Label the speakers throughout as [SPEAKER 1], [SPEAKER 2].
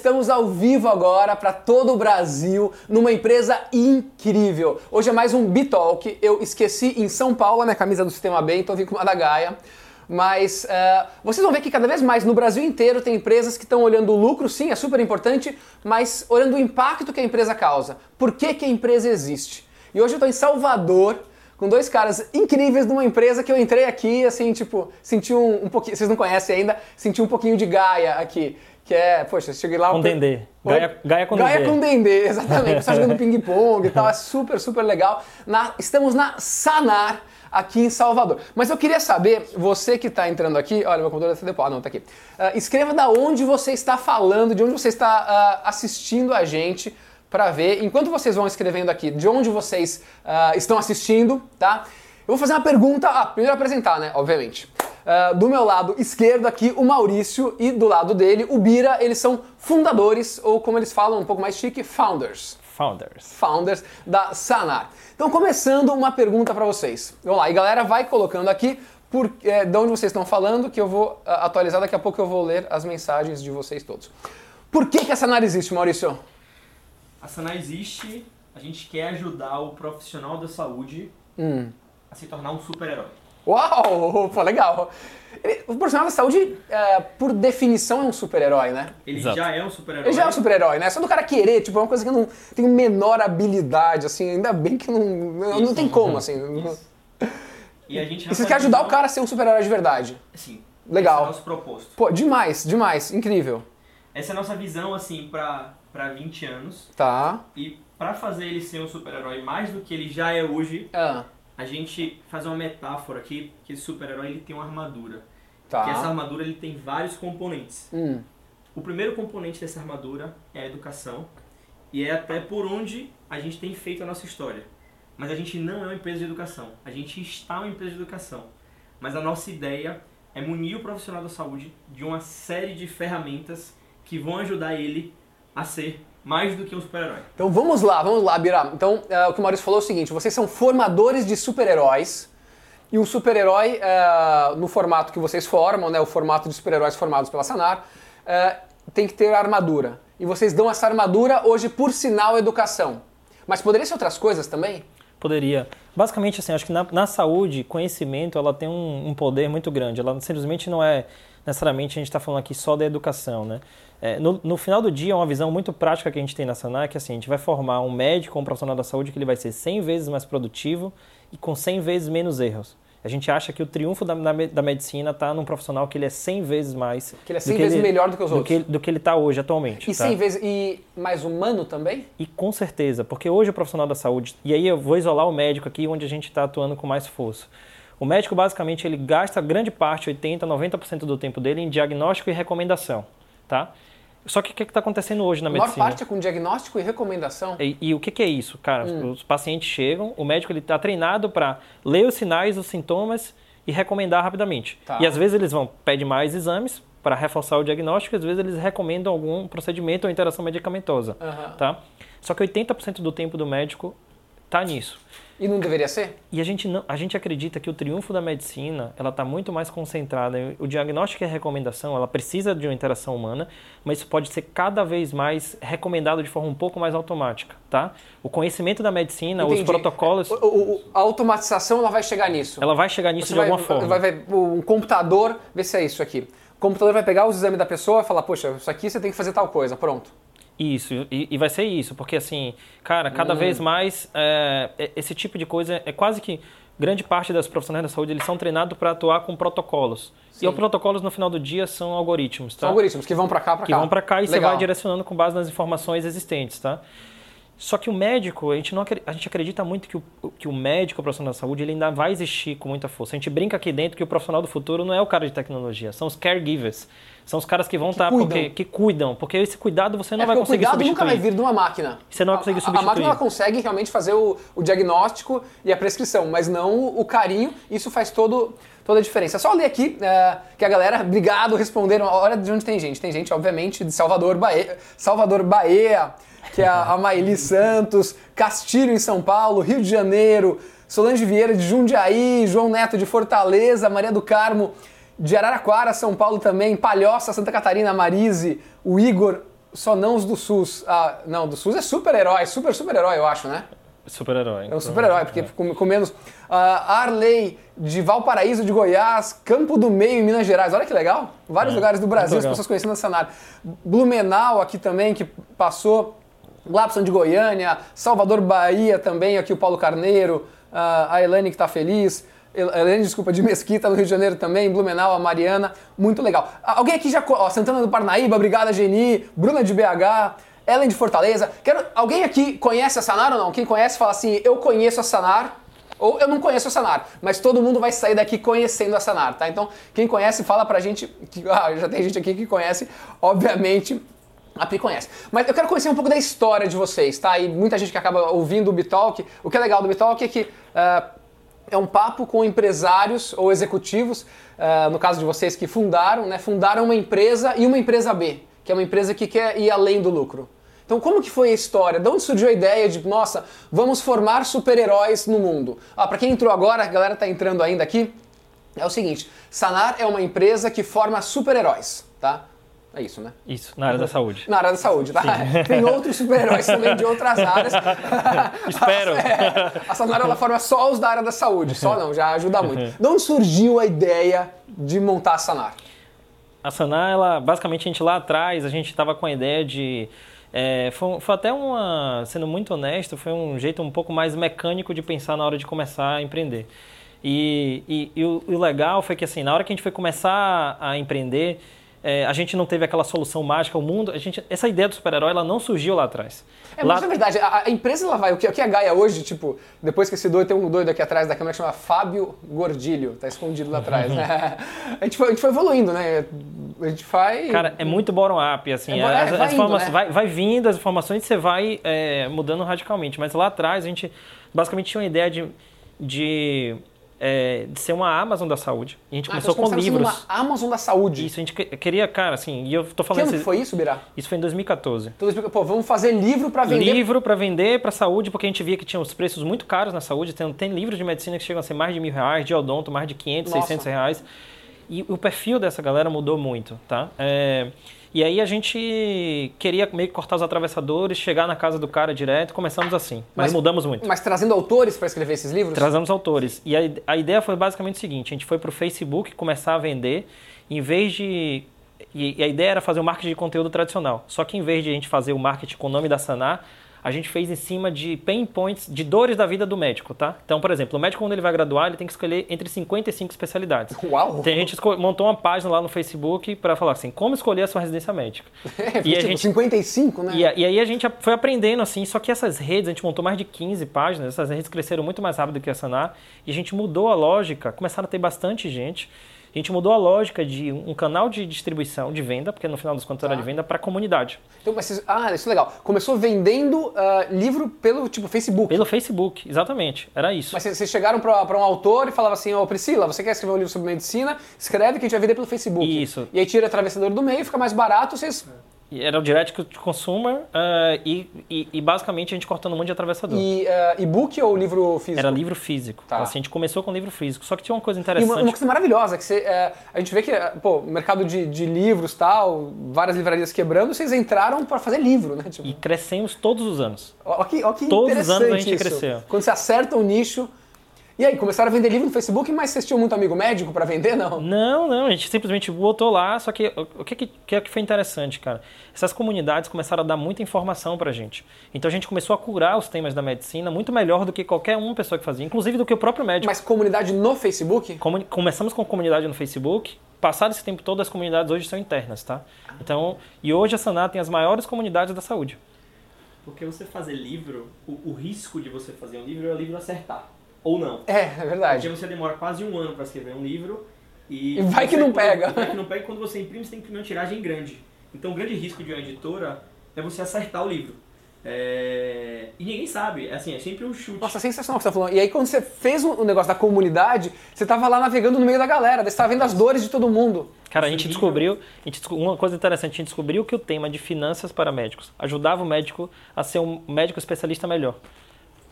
[SPEAKER 1] Estamos ao vivo agora para todo o Brasil, numa empresa incrível. Hoje é mais um Bitalk. Eu esqueci em São Paulo a minha camisa do Sistema B, então vim com uma da Gaia. Mas uh, vocês vão ver que cada vez mais no Brasil inteiro tem empresas que estão olhando o lucro, sim, é super importante, mas olhando o impacto que a empresa causa. Por que, que a empresa existe? E hoje eu estou em Salvador, com dois caras incríveis de uma empresa que eu entrei aqui, assim, tipo, senti um, um pouquinho, vocês não conhecem ainda, senti um pouquinho de Gaia aqui. Que é, poxa, cheguei lá.
[SPEAKER 2] Com Dendê.
[SPEAKER 1] Gaia, Gaia com Gaia Dendê. Gaia com Dendê, exatamente. Você jogando ping-pong e tal, é super, super legal. Na, estamos na Sanar, aqui em Salvador. Mas eu queria saber, você que está entrando aqui, olha, meu computador está depois, ah, não, tá aqui. Uh, escreva da onde você está falando, de onde você está uh, assistindo a gente para ver, enquanto vocês vão escrevendo aqui, de onde vocês uh, estão assistindo, tá? Eu vou fazer uma pergunta, ah, primeiro apresentar, né, obviamente. Uh, do meu lado esquerdo aqui, o Maurício, e do lado dele, o Bira, eles são fundadores, ou como eles falam um pouco mais chique, founders.
[SPEAKER 2] Founders.
[SPEAKER 1] Founders da Sanar. Então, começando uma pergunta para vocês. Vamos lá, e galera, vai colocando aqui por, é, de onde vocês estão falando, que eu vou uh, atualizar, daqui a pouco eu vou ler as mensagens de vocês todos. Por que, que a Sanar existe, Maurício?
[SPEAKER 3] A Sanar existe, a gente quer ajudar o profissional da saúde hum. a se tornar um super-herói.
[SPEAKER 1] Uau, pô, legal. O profissional da saúde, é, por definição, é um super-herói, né?
[SPEAKER 3] Ele Exato. já é um super-herói.
[SPEAKER 1] Ele já é um super-herói, né? Só do cara querer, tipo, é uma coisa que eu não tenho menor habilidade, assim, ainda bem que não, Isso, não tem como, assim. Isso. E a gente e você quer ajudar o cara a ser um super-herói de verdade.
[SPEAKER 3] Sim.
[SPEAKER 1] Legal. Esse
[SPEAKER 3] é o nosso proposto.
[SPEAKER 1] Pô, demais, demais, incrível.
[SPEAKER 3] Essa é a nossa visão, assim, pra, pra 20 anos.
[SPEAKER 1] Tá.
[SPEAKER 3] E pra fazer ele ser um super-herói mais do que ele já é hoje... Ah a gente faz uma metáfora aqui, que esse super-herói ele tem uma armadura. Tá. Que essa armadura ele tem vários componentes. Hum. O primeiro componente dessa armadura é a educação, e é até por onde a gente tem feito a nossa história. Mas a gente não é uma empresa de educação, a gente está uma empresa de educação. Mas a nossa ideia é munir o profissional da saúde de uma série de ferramentas que vão ajudar ele a ser mais do que um super-herói.
[SPEAKER 1] Então vamos lá, vamos lá, Bira. Então uh, o que o Maurício falou é o seguinte: vocês são formadores de super-heróis. E o super-herói, uh, no formato que vocês formam, né, o formato de super-heróis formados pela Sanar, uh, tem que ter armadura. E vocês dão essa armadura hoje por sinal educação. Mas poderia ser outras coisas também?
[SPEAKER 2] Poderia. Basicamente, assim, acho que na, na saúde, conhecimento, ela tem um, um poder muito grande. Ela simplesmente não é necessariamente a gente está falando aqui só da educação, né? É, no, no, final do dia, uma visão muito prática que a gente tem na Sanar é que assim, a gente vai formar um médico, um profissional da saúde que ele vai ser 100 vezes mais produtivo e com 100 vezes menos erros. A gente acha que o triunfo da, da, da medicina está num profissional que ele é 100 vezes mais...
[SPEAKER 1] Que ele é 100 vezes ele, melhor do que os
[SPEAKER 2] do
[SPEAKER 1] outros.
[SPEAKER 2] Que, do que ele está hoje, atualmente.
[SPEAKER 1] E
[SPEAKER 2] tá?
[SPEAKER 1] 100 vezes... E mais humano também?
[SPEAKER 2] E com certeza, porque hoje o profissional da saúde... E aí eu vou isolar o médico aqui, onde a gente está atuando com mais força. O médico, basicamente, ele gasta grande parte, 80%, 90% do tempo dele em diagnóstico e recomendação, tá? Só que o que está acontecendo hoje na medicina?
[SPEAKER 1] A maior parte é com diagnóstico e recomendação.
[SPEAKER 2] E, e o que, que, é isso, cara? Hum. Os pacientes chegam, o médico está treinado para ler os sinais, os sintomas e recomendar rapidamente. Tá. E às vezes eles vão pedir mais exames para reforçar o diagnóstico, às vezes eles recomendam algum procedimento ou interação medicamentosa, uhum. tá? Só que 80% do tempo do médico está nisso.
[SPEAKER 1] E não deveria ser?
[SPEAKER 2] E a gente, não, a gente acredita que o triunfo da medicina ela está muito mais concentrada. O diagnóstico e a recomendação ela precisa de uma interação humana, mas isso pode ser cada vez mais recomendado de forma um pouco mais automática, tá? O conhecimento da medicina, Entendi. os protocolos...
[SPEAKER 1] O, o, a automatização ela vai chegar nisso?
[SPEAKER 2] Ela vai chegar nisso Você de vai, alguma forma.
[SPEAKER 1] Vai ver um computador, vê se é isso aqui. O computador vai pegar os exames da pessoa e falar, poxa, isso aqui você tem que fazer tal coisa, pronto.
[SPEAKER 2] Isso, e, e, vai ser isso, porque assim, cara, cada hum. vez mais é, é, esse tipo de coisa é quase que grande parte das profissionais da saúde eles são treinados para atuar com protocolos. Sim. E os protocolos no final do dia são algoritmos, tá?
[SPEAKER 1] São algoritmos que vão para cá, para cá.
[SPEAKER 2] Que vão para cá e Legal. você vai direcionando com base nas informações existentes, tá? Só que o médico, a gente, não, a gente acredita muito que o, que o médico, o profissional da saúde, ele ainda vai existir com muita força. A gente brinca aqui dentro que o profissional do futuro não é o cara de tecnologia, são os caregivers. São os caras que vão estar, tá, porque que cuidam, porque esse cuidado você não é vai conseguir
[SPEAKER 1] substituir.
[SPEAKER 2] O
[SPEAKER 1] cuidado nunca vai vir de uma máquina.
[SPEAKER 2] Você não vai conseguir substituir.
[SPEAKER 1] A, máquina ela consegue realmente fazer o, o diagnóstico e a prescrição, mas não o carinho. Isso faz todo, toda a diferença. Só ler aqui é, que a galera, obrigado, responderam. Olha de onde tem gente. Tem gente, obviamente, de Salvador, Bahia, Salvador, Bahia que é a Maeli Santos, Castilho em São Paulo, Rio de Janeiro, Solange Vieira de Jundiaí, João Neto de Fortaleza, Maria do Carmo de Araraquara, São Paulo também, Palhoça, Santa Catarina, Marise, o Igor só não os do SUS. Ah, não, do SUS é super-herói, super, super-herói, eu acho, né?
[SPEAKER 2] Super-herói.
[SPEAKER 1] É um super-herói, porque é. com, com, menos. Uh, Arley, de Valparaíso de Goiás, Campo do Meio, em Minas Gerais. Olha que legal. Vários é, lugares do Brasil, as pessoas conhecendo esse cenário. Blumenau aqui também, que passou. Glapson de Goiânia, Salvador, Bahia também, aqui o Paulo Carneiro, uh, a Elaine que está feliz. Helene, desculpa, de Mesquita, no Rio de Janeiro também, Blumenau, a Mariana, muito legal. Alguém aqui já. Ó, Santana do Parnaíba, obrigada, Geni, Bruna de BH, Ellen de Fortaleza. Quero, alguém aqui conhece a Sanar ou não? Quem conhece fala assim: eu conheço a Sanar. Ou eu não conheço a Sanar, mas todo mundo vai sair daqui conhecendo a Sanar, tá? Então, quem conhece, fala pra gente. Que, ah, já tem gente aqui que conhece, obviamente. A Pi conhece. Mas eu quero conhecer um pouco da história de vocês, tá? E muita gente que acaba ouvindo o Bitalk. O que é legal do Bitalk é que uh, é um papo com empresários ou executivos, uh, no caso de vocês que fundaram, né? Fundaram uma empresa e uma empresa B, que é uma empresa que quer ir além do lucro. Então, como que foi a história? De onde surgiu a ideia de, nossa, vamos formar super-heróis no mundo? Ah, para quem entrou agora, a galera tá entrando ainda aqui, é o seguinte, Sanar é uma empresa que forma super-heróis, tá? É isso, né?
[SPEAKER 2] Isso, na área da saúde.
[SPEAKER 1] Na área da saúde, tá? Tem outros super-heróis também de outras áreas.
[SPEAKER 2] Espero.
[SPEAKER 1] É, a Sanar ela forma só os da área da saúde, só não, já ajuda muito. De onde surgiu a ideia de montar a Sanar?
[SPEAKER 2] A Sanar, ela, basicamente, a gente lá atrás, a gente estava com a ideia de é, foi, foi, até uma, sendo muito honesto, foi um jeito um pouco mais mecânico de pensar na hora de começar a empreender. E, e, e, o, e o legal foi que assim, na hora que a gente foi começar a empreender, é, a gente não teve aquela solução mágica, o mundo, a gente, essa ideia do super-herói ela não surgiu lá atrás.
[SPEAKER 1] É,
[SPEAKER 2] lá...
[SPEAKER 1] mas na verdade, a, a, empresa ela vai, o que, o que a Gaia hoje, tipo, depois que esse doido, tem um doido aqui atrás da câmera que chama Fábio Gordilho, tá escondido lá atrás, né? a, gente foi, a gente foi evoluindo, né? A gente vai...
[SPEAKER 2] Cara, é muito bottom-up, assim, é, as, vai, as indo, né? vai, vai, vindo as informações você vai é, mudando radicalmente, mas lá atrás a gente basicamente tinha uma ideia de, de é, de ser uma Amazon da saúde. E a gente ah, começou então com livros. uma
[SPEAKER 1] Amazon da saúde.
[SPEAKER 2] Isso, a gente queria, cara, assim, e eu tô falando...
[SPEAKER 1] Que ano foi isso, Birá?
[SPEAKER 2] Isso foi em 2014.
[SPEAKER 1] Então, pô, vamos fazer livro para vender...
[SPEAKER 2] Livro para vender para saúde, porque a gente via que tinha os preços muito caros na saúde. Tem, tem livros de medicina que chegam a ser mais de mil reais, de odonto mais de 500, Nossa. 600 reais. E o perfil dessa galera mudou muito, tá? É... E aí a gente queria meio que cortar os atravessadores, chegar na casa do cara direto, começamos assim. Mas, mas mudamos muito.
[SPEAKER 1] Mas trazendo autores para escrever esses livros?
[SPEAKER 2] Trazemos autores. E a, a ideia foi basicamente o seguinte: a gente foi para o Facebook começar a vender, em vez de. E, a ideia era fazer o marketing de conteúdo tradicional. Só que em vez de a gente fazer o marketing com o nome da Sanar, a gente fez em cima de pain points, de dores da vida do médico, tá? Então, por exemplo, o médico quando ele vai graduar, ele tem que escolher entre 55 especialidades.
[SPEAKER 1] Uau!
[SPEAKER 2] Tem, a gente montou uma página lá no Facebook para falar assim, como escolher a sua residência médica.
[SPEAKER 1] É, e tipo, a gente, 55, né?
[SPEAKER 2] E, e, aí a gente foi aprendendo assim, só que essas redes, a gente montou mais de 15 páginas, essas redes cresceram muito mais rápido que a Sanar, e a gente mudou a lógica, começaram a ter bastante gente, a gente mudou a lógica de um canal de distribuição, de venda, porque no final das contas era de tá. venda, para a comunidade.
[SPEAKER 1] Então, mas, ah, isso é legal. Começou vendendo uh, livro pelo tipo Facebook.
[SPEAKER 2] Pelo Facebook, exatamente. Era isso.
[SPEAKER 1] Mas vocês chegaram para um autor e falavam assim, ô oh, Priscila, você quer escrever um livro sobre medicina? Escreve que a gente vai vender pelo Facebook.
[SPEAKER 2] Isso.
[SPEAKER 1] E aí tira o atravessador do meio, fica mais barato, vocês
[SPEAKER 2] era o direct to consumer uh, e, e, e, basicamente a gente cortando um monte de atravessador.
[SPEAKER 1] E uh, e-book ou livro físico?
[SPEAKER 2] Era livro físico. Tá. Assim, a gente começou com livro físico. Só que tinha uma coisa interessante. E
[SPEAKER 1] uma, uma coisa maravilhosa, que você, uh, a gente vê que, pô, mercado de, de livros tal, várias livrarias quebrando, vocês entraram para fazer livro, né?
[SPEAKER 2] Tipo... E crescemos todos os anos.
[SPEAKER 1] Olha que, ó que
[SPEAKER 2] todos os anos a gente
[SPEAKER 1] isso.
[SPEAKER 2] cresceu.
[SPEAKER 1] Quando você acerta um nicho, e aí, começaram a vender livro no Facebook, mas vocês tinham muito amigo médico para vender, não?
[SPEAKER 2] Não, não, a gente simplesmente botou lá, só que o que, que, que foi interessante, cara? Essas comunidades começaram a dar muita informação pra gente. Então a gente começou a curar os temas da medicina muito melhor do que qualquer uma pessoa que fazia, inclusive do que o próprio médico.
[SPEAKER 1] Mas comunidade no Facebook?
[SPEAKER 2] Comun começamos com comunidade no Facebook, passado esse tempo todo, as comunidades hoje são internas, tá? Então, e hoje a Sanar tem as maiores comunidades da saúde.
[SPEAKER 3] Porque você fazer livro, o, o risco de você fazer um livro é o livro acertar ou não.
[SPEAKER 1] É, é verdade.
[SPEAKER 3] Porque você demora quase um ano para escrever um livro e,
[SPEAKER 1] e vai que não pega.
[SPEAKER 3] Vai que não pega e quando você imprime, você tem que imprimir uma tiragem grande. Então o grande risco de uma editora é você acertar o livro. É... E ninguém sabe, é assim, é sempre um chute.
[SPEAKER 1] Nossa, sensacional o que você tá falando. E aí quando você fez o negócio da comunidade, você tava lá navegando no meio da galera, você tava vendo as dores de todo mundo.
[SPEAKER 2] Cara, a gente descobriu, a gente, uma coisa interessante, a gente descobriu que o tema de finanças para médicos ajudava o médico a ser um médico especialista melhor.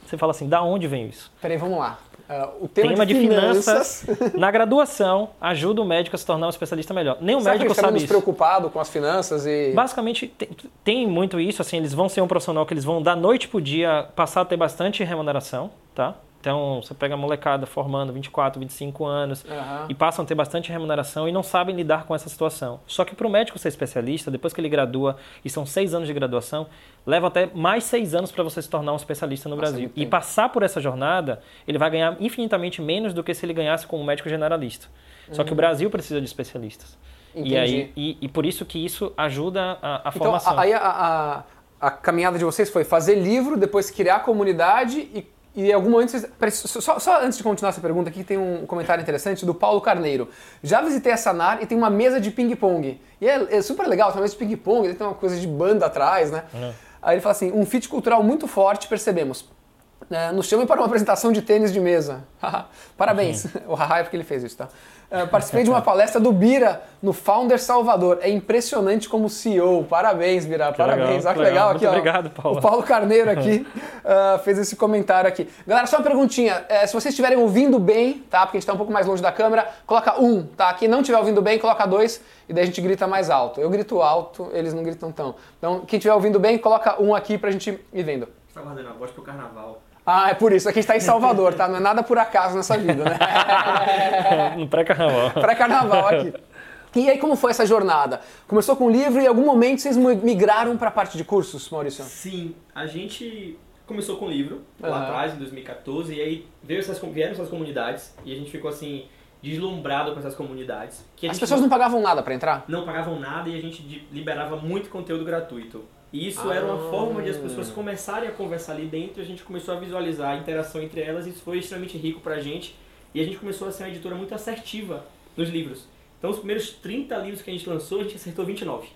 [SPEAKER 2] Você fala assim, da onde vem isso?
[SPEAKER 1] Peraí, vamos lá.
[SPEAKER 2] Uh, o tema, tema de, de finanças, finanças na graduação ajuda o médico a se tornar um especialista melhor. Nem o médico
[SPEAKER 1] sabe
[SPEAKER 2] isso.
[SPEAKER 1] preocupado com as finanças e
[SPEAKER 2] basicamente tem, tem, muito isso. Assim, eles vão ser um profissional que eles vão da noite pro dia passar a ter bastante remuneração, tá? Então, você pega a molecada formando 24, 25 anos uhum. e passam a ter bastante remuneração e não sabem lidar com essa situação. Só que para o médico ser especialista, depois que ele gradua, e são seis anos de graduação, leva até mais seis anos para você se tornar um especialista no Nossa, Brasil. E passar por essa jornada, ele vai ganhar infinitamente menos do que se ele ganhasse como médico generalista. Uhum. Só que o uhum. Brasil precisa de especialistas. Entendi. E, aí, e, e por isso que isso ajuda a, a então, formação.
[SPEAKER 1] Aí a, a, a caminhada de vocês foi fazer livro, depois criar comunidade e e em algum momento vocês. Só, só, antes de continuar essa pergunta aqui, tem um comentário interessante do Paulo Carneiro. Já visitei a Sanar e tem uma mesa de ping-pong. E é, é, super legal, tem uma mesa de ping-pong, tem uma coisa de banda atrás, né? Uhum. Aí ele fala assim: um fit cultural muito forte, percebemos. É, nos chamem para uma apresentação de tênis de mesa. Parabéns. Uhum. O haha é porque ele fez isso, tá? Uh, participei de uma palestra do Bira no Founder Salvador. É impressionante como CEO. Parabéns, Bira. Que Parabéns. Legal, Olha que legal, aqui,
[SPEAKER 2] ó. Obrigado, Paulo.
[SPEAKER 1] O Paulo Carneiro aqui uh, fez esse comentário aqui. Galera, só uma perguntinha. É, se vocês estiverem ouvindo bem, tá? Porque a gente está um pouco mais longe da câmera, coloca um, tá? Quem não estiver ouvindo bem, coloca dois e daí a gente grita mais alto. Eu grito alto, eles não gritam tão. Então, quem estiver ouvindo bem, coloca um aqui pra gente ir vendo.
[SPEAKER 3] Você tá guardando a voz pro carnaval.
[SPEAKER 1] Ah, é por isso. Aqui está em Salvador, tá? Não é nada por acaso nessa vida, né?
[SPEAKER 2] no pré-carnaval.
[SPEAKER 1] Pré-carnaval aqui. E aí, como foi essa jornada? Começou com o livro e em algum momento vocês migraram para a parte de cursos, Maurício?
[SPEAKER 3] Sim, a gente começou com o livro lá uhum. atrás, em 2014, e aí veio essas, vieram essas comunidades e a gente ficou assim, deslumbrado com essas comunidades.
[SPEAKER 1] As pessoas não, não pagavam nada para entrar?
[SPEAKER 3] Não pagavam nada e a gente liberava muito conteúdo gratuito. E isso ah. era uma forma de as pessoas começarem a conversar ali dentro, a gente começou a visualizar a interação entre elas e isso foi extremamente rico pra gente. E a gente começou a ser uma editora muito assertiva nos livros. Então, os primeiros 30 livros que a gente lançou, a gente acertou 29.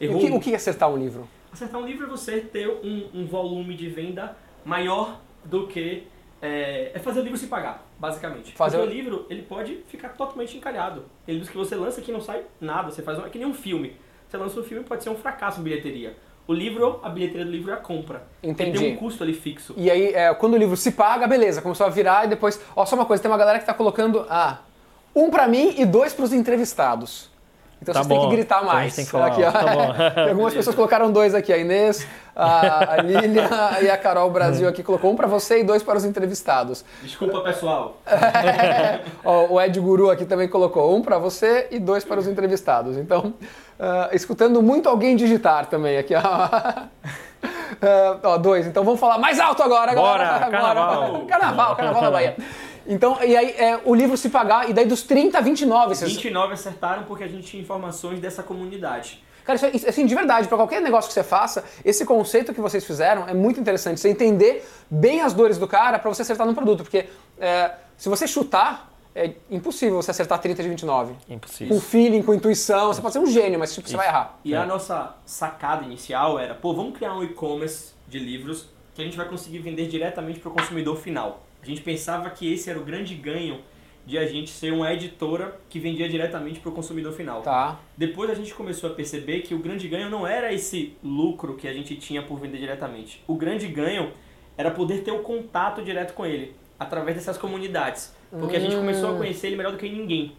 [SPEAKER 1] Errou o que, o que é acertar um livro?
[SPEAKER 3] Acertar um livro é você ter um, um volume de venda maior do que. É, é, fazer o livro se pagar, basicamente. Fazer Porque o livro ele pode ficar totalmente encalhado. Tem livros que você lança que não sai nada, você faz um, é que nem um filme. Você lança um filme pode ser um fracasso em bilheteria. O livro, a bilheteria do livro é a compra. Entendi. tem um custo ali fixo.
[SPEAKER 1] E aí, é, quando o livro se paga, beleza, começou a virar e depois. Ó, só uma coisa, tem uma galera que tá colocando. Ah, um para mim e dois para os entrevistados. Então tá vocês bom. têm que gritar então mais. Então tem que falar. Aqui, ó. Tá algumas pessoas colocaram dois aqui, a Inês, a, a Lilian e a Carol Brasil aqui colocou um para você e dois para os entrevistados.
[SPEAKER 3] Desculpa, pessoal.
[SPEAKER 1] ó, o Ed Guru aqui também colocou um para você e dois para os entrevistados. Então, uh, escutando muito alguém digitar também aqui, ó. Uh, ó, dois. Então vamos falar mais alto agora.
[SPEAKER 2] Bora, agora.
[SPEAKER 1] carnaval. Carnaval, carnaval da Bahia. Então, e aí é, o livro se pagar, e daí dos 30 a 29.
[SPEAKER 3] Vocês... 29 acertaram porque a gente tinha informações dessa comunidade.
[SPEAKER 1] Cara, isso, assim, de verdade, para qualquer negócio que você faça, esse conceito que vocês fizeram é muito interessante. Você entender bem as dores do cara para você acertar no produto. Porque é, se você chutar, é impossível você acertar 30 de 29.
[SPEAKER 2] Impossível.
[SPEAKER 1] Com feeling, com intuição. Você pode ser um gênio, mas tipo, você vai errar.
[SPEAKER 3] E é. a nossa sacada inicial era, pô, vamos criar um e-commerce de livros que a gente vai conseguir vender diretamente para o consumidor final. A gente pensava que esse era o grande ganho de a gente ser uma editora que vendia diretamente para o consumidor final.
[SPEAKER 1] Tá.
[SPEAKER 3] Depois a gente começou a perceber que o grande ganho não era esse lucro que a gente tinha por vender diretamente. O grande ganho era poder ter o contato direto com ele através dessas comunidades. Porque a gente começou a hum. conhecer ele melhor do que ninguém.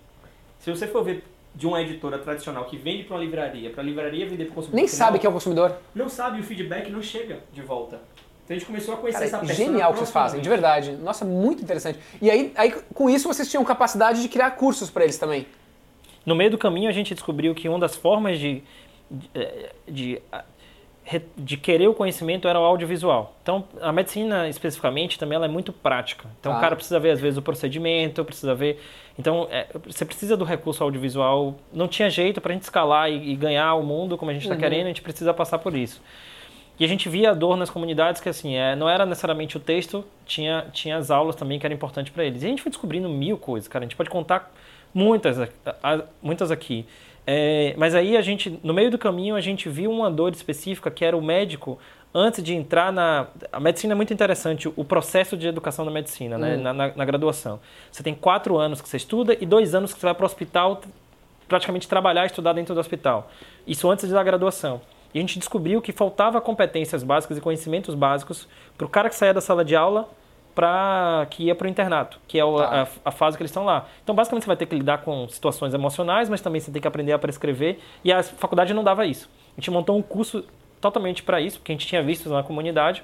[SPEAKER 3] Se você for ver de uma editora tradicional que vende para uma livraria, para a livraria vender para o consumidor.
[SPEAKER 1] Nem
[SPEAKER 3] final,
[SPEAKER 1] sabe que é o consumidor.
[SPEAKER 3] Não sabe, o feedback não chega de volta. Então a gente começou a conhecer Cara, essa
[SPEAKER 1] pessoa. Genial que vocês fazem, de verdade. Nossa, muito interessante. E aí, aí, com isso, vocês tinham capacidade de criar cursos para eles também.
[SPEAKER 2] No meio do caminho, a gente descobriu que uma das formas de, de, de, de querer o conhecimento era o audiovisual. Então, a medicina, especificamente, também ela é muito prática. Então, ah. o cara precisa ver, às vezes, o procedimento, precisa ver... Então, é, você precisa do recurso audiovisual. Não tinha jeito para a gente escalar e, e, ganhar o mundo como a gente está uhum. querendo, a gente precisa passar por isso. E a gente via a dor nas comunidades que assim, é, não era necessariamente o texto, tinha, tinha as aulas também que eram importantes para eles. E a gente foi descobrindo mil coisas, cara. A gente pode contar muitas, muitas aqui. É, mas aí a gente, no meio do caminho, a gente viu uma dor específica que era o médico antes de entrar na. A medicina é muito interessante, o processo de educação da medicina, né? Hum. Na, na, na, graduação. Você tem quatro anos que você estuda e dois anos que você vai para o hospital praticamente trabalhar e estudar dentro do hospital. Isso antes da graduação. E a gente descobriu que faltava competências básicas e conhecimentos básicos para o cara que saía da sala de aula para que ia para o internato, que é tá. a, a, fase que eles estão lá. Então, basicamente, você vai ter que lidar com situações emocionais, mas também você tem que aprender a prescrever. E a faculdade não dava isso. A gente montou um curso totalmente para isso, porque a gente tinha visto na comunidade.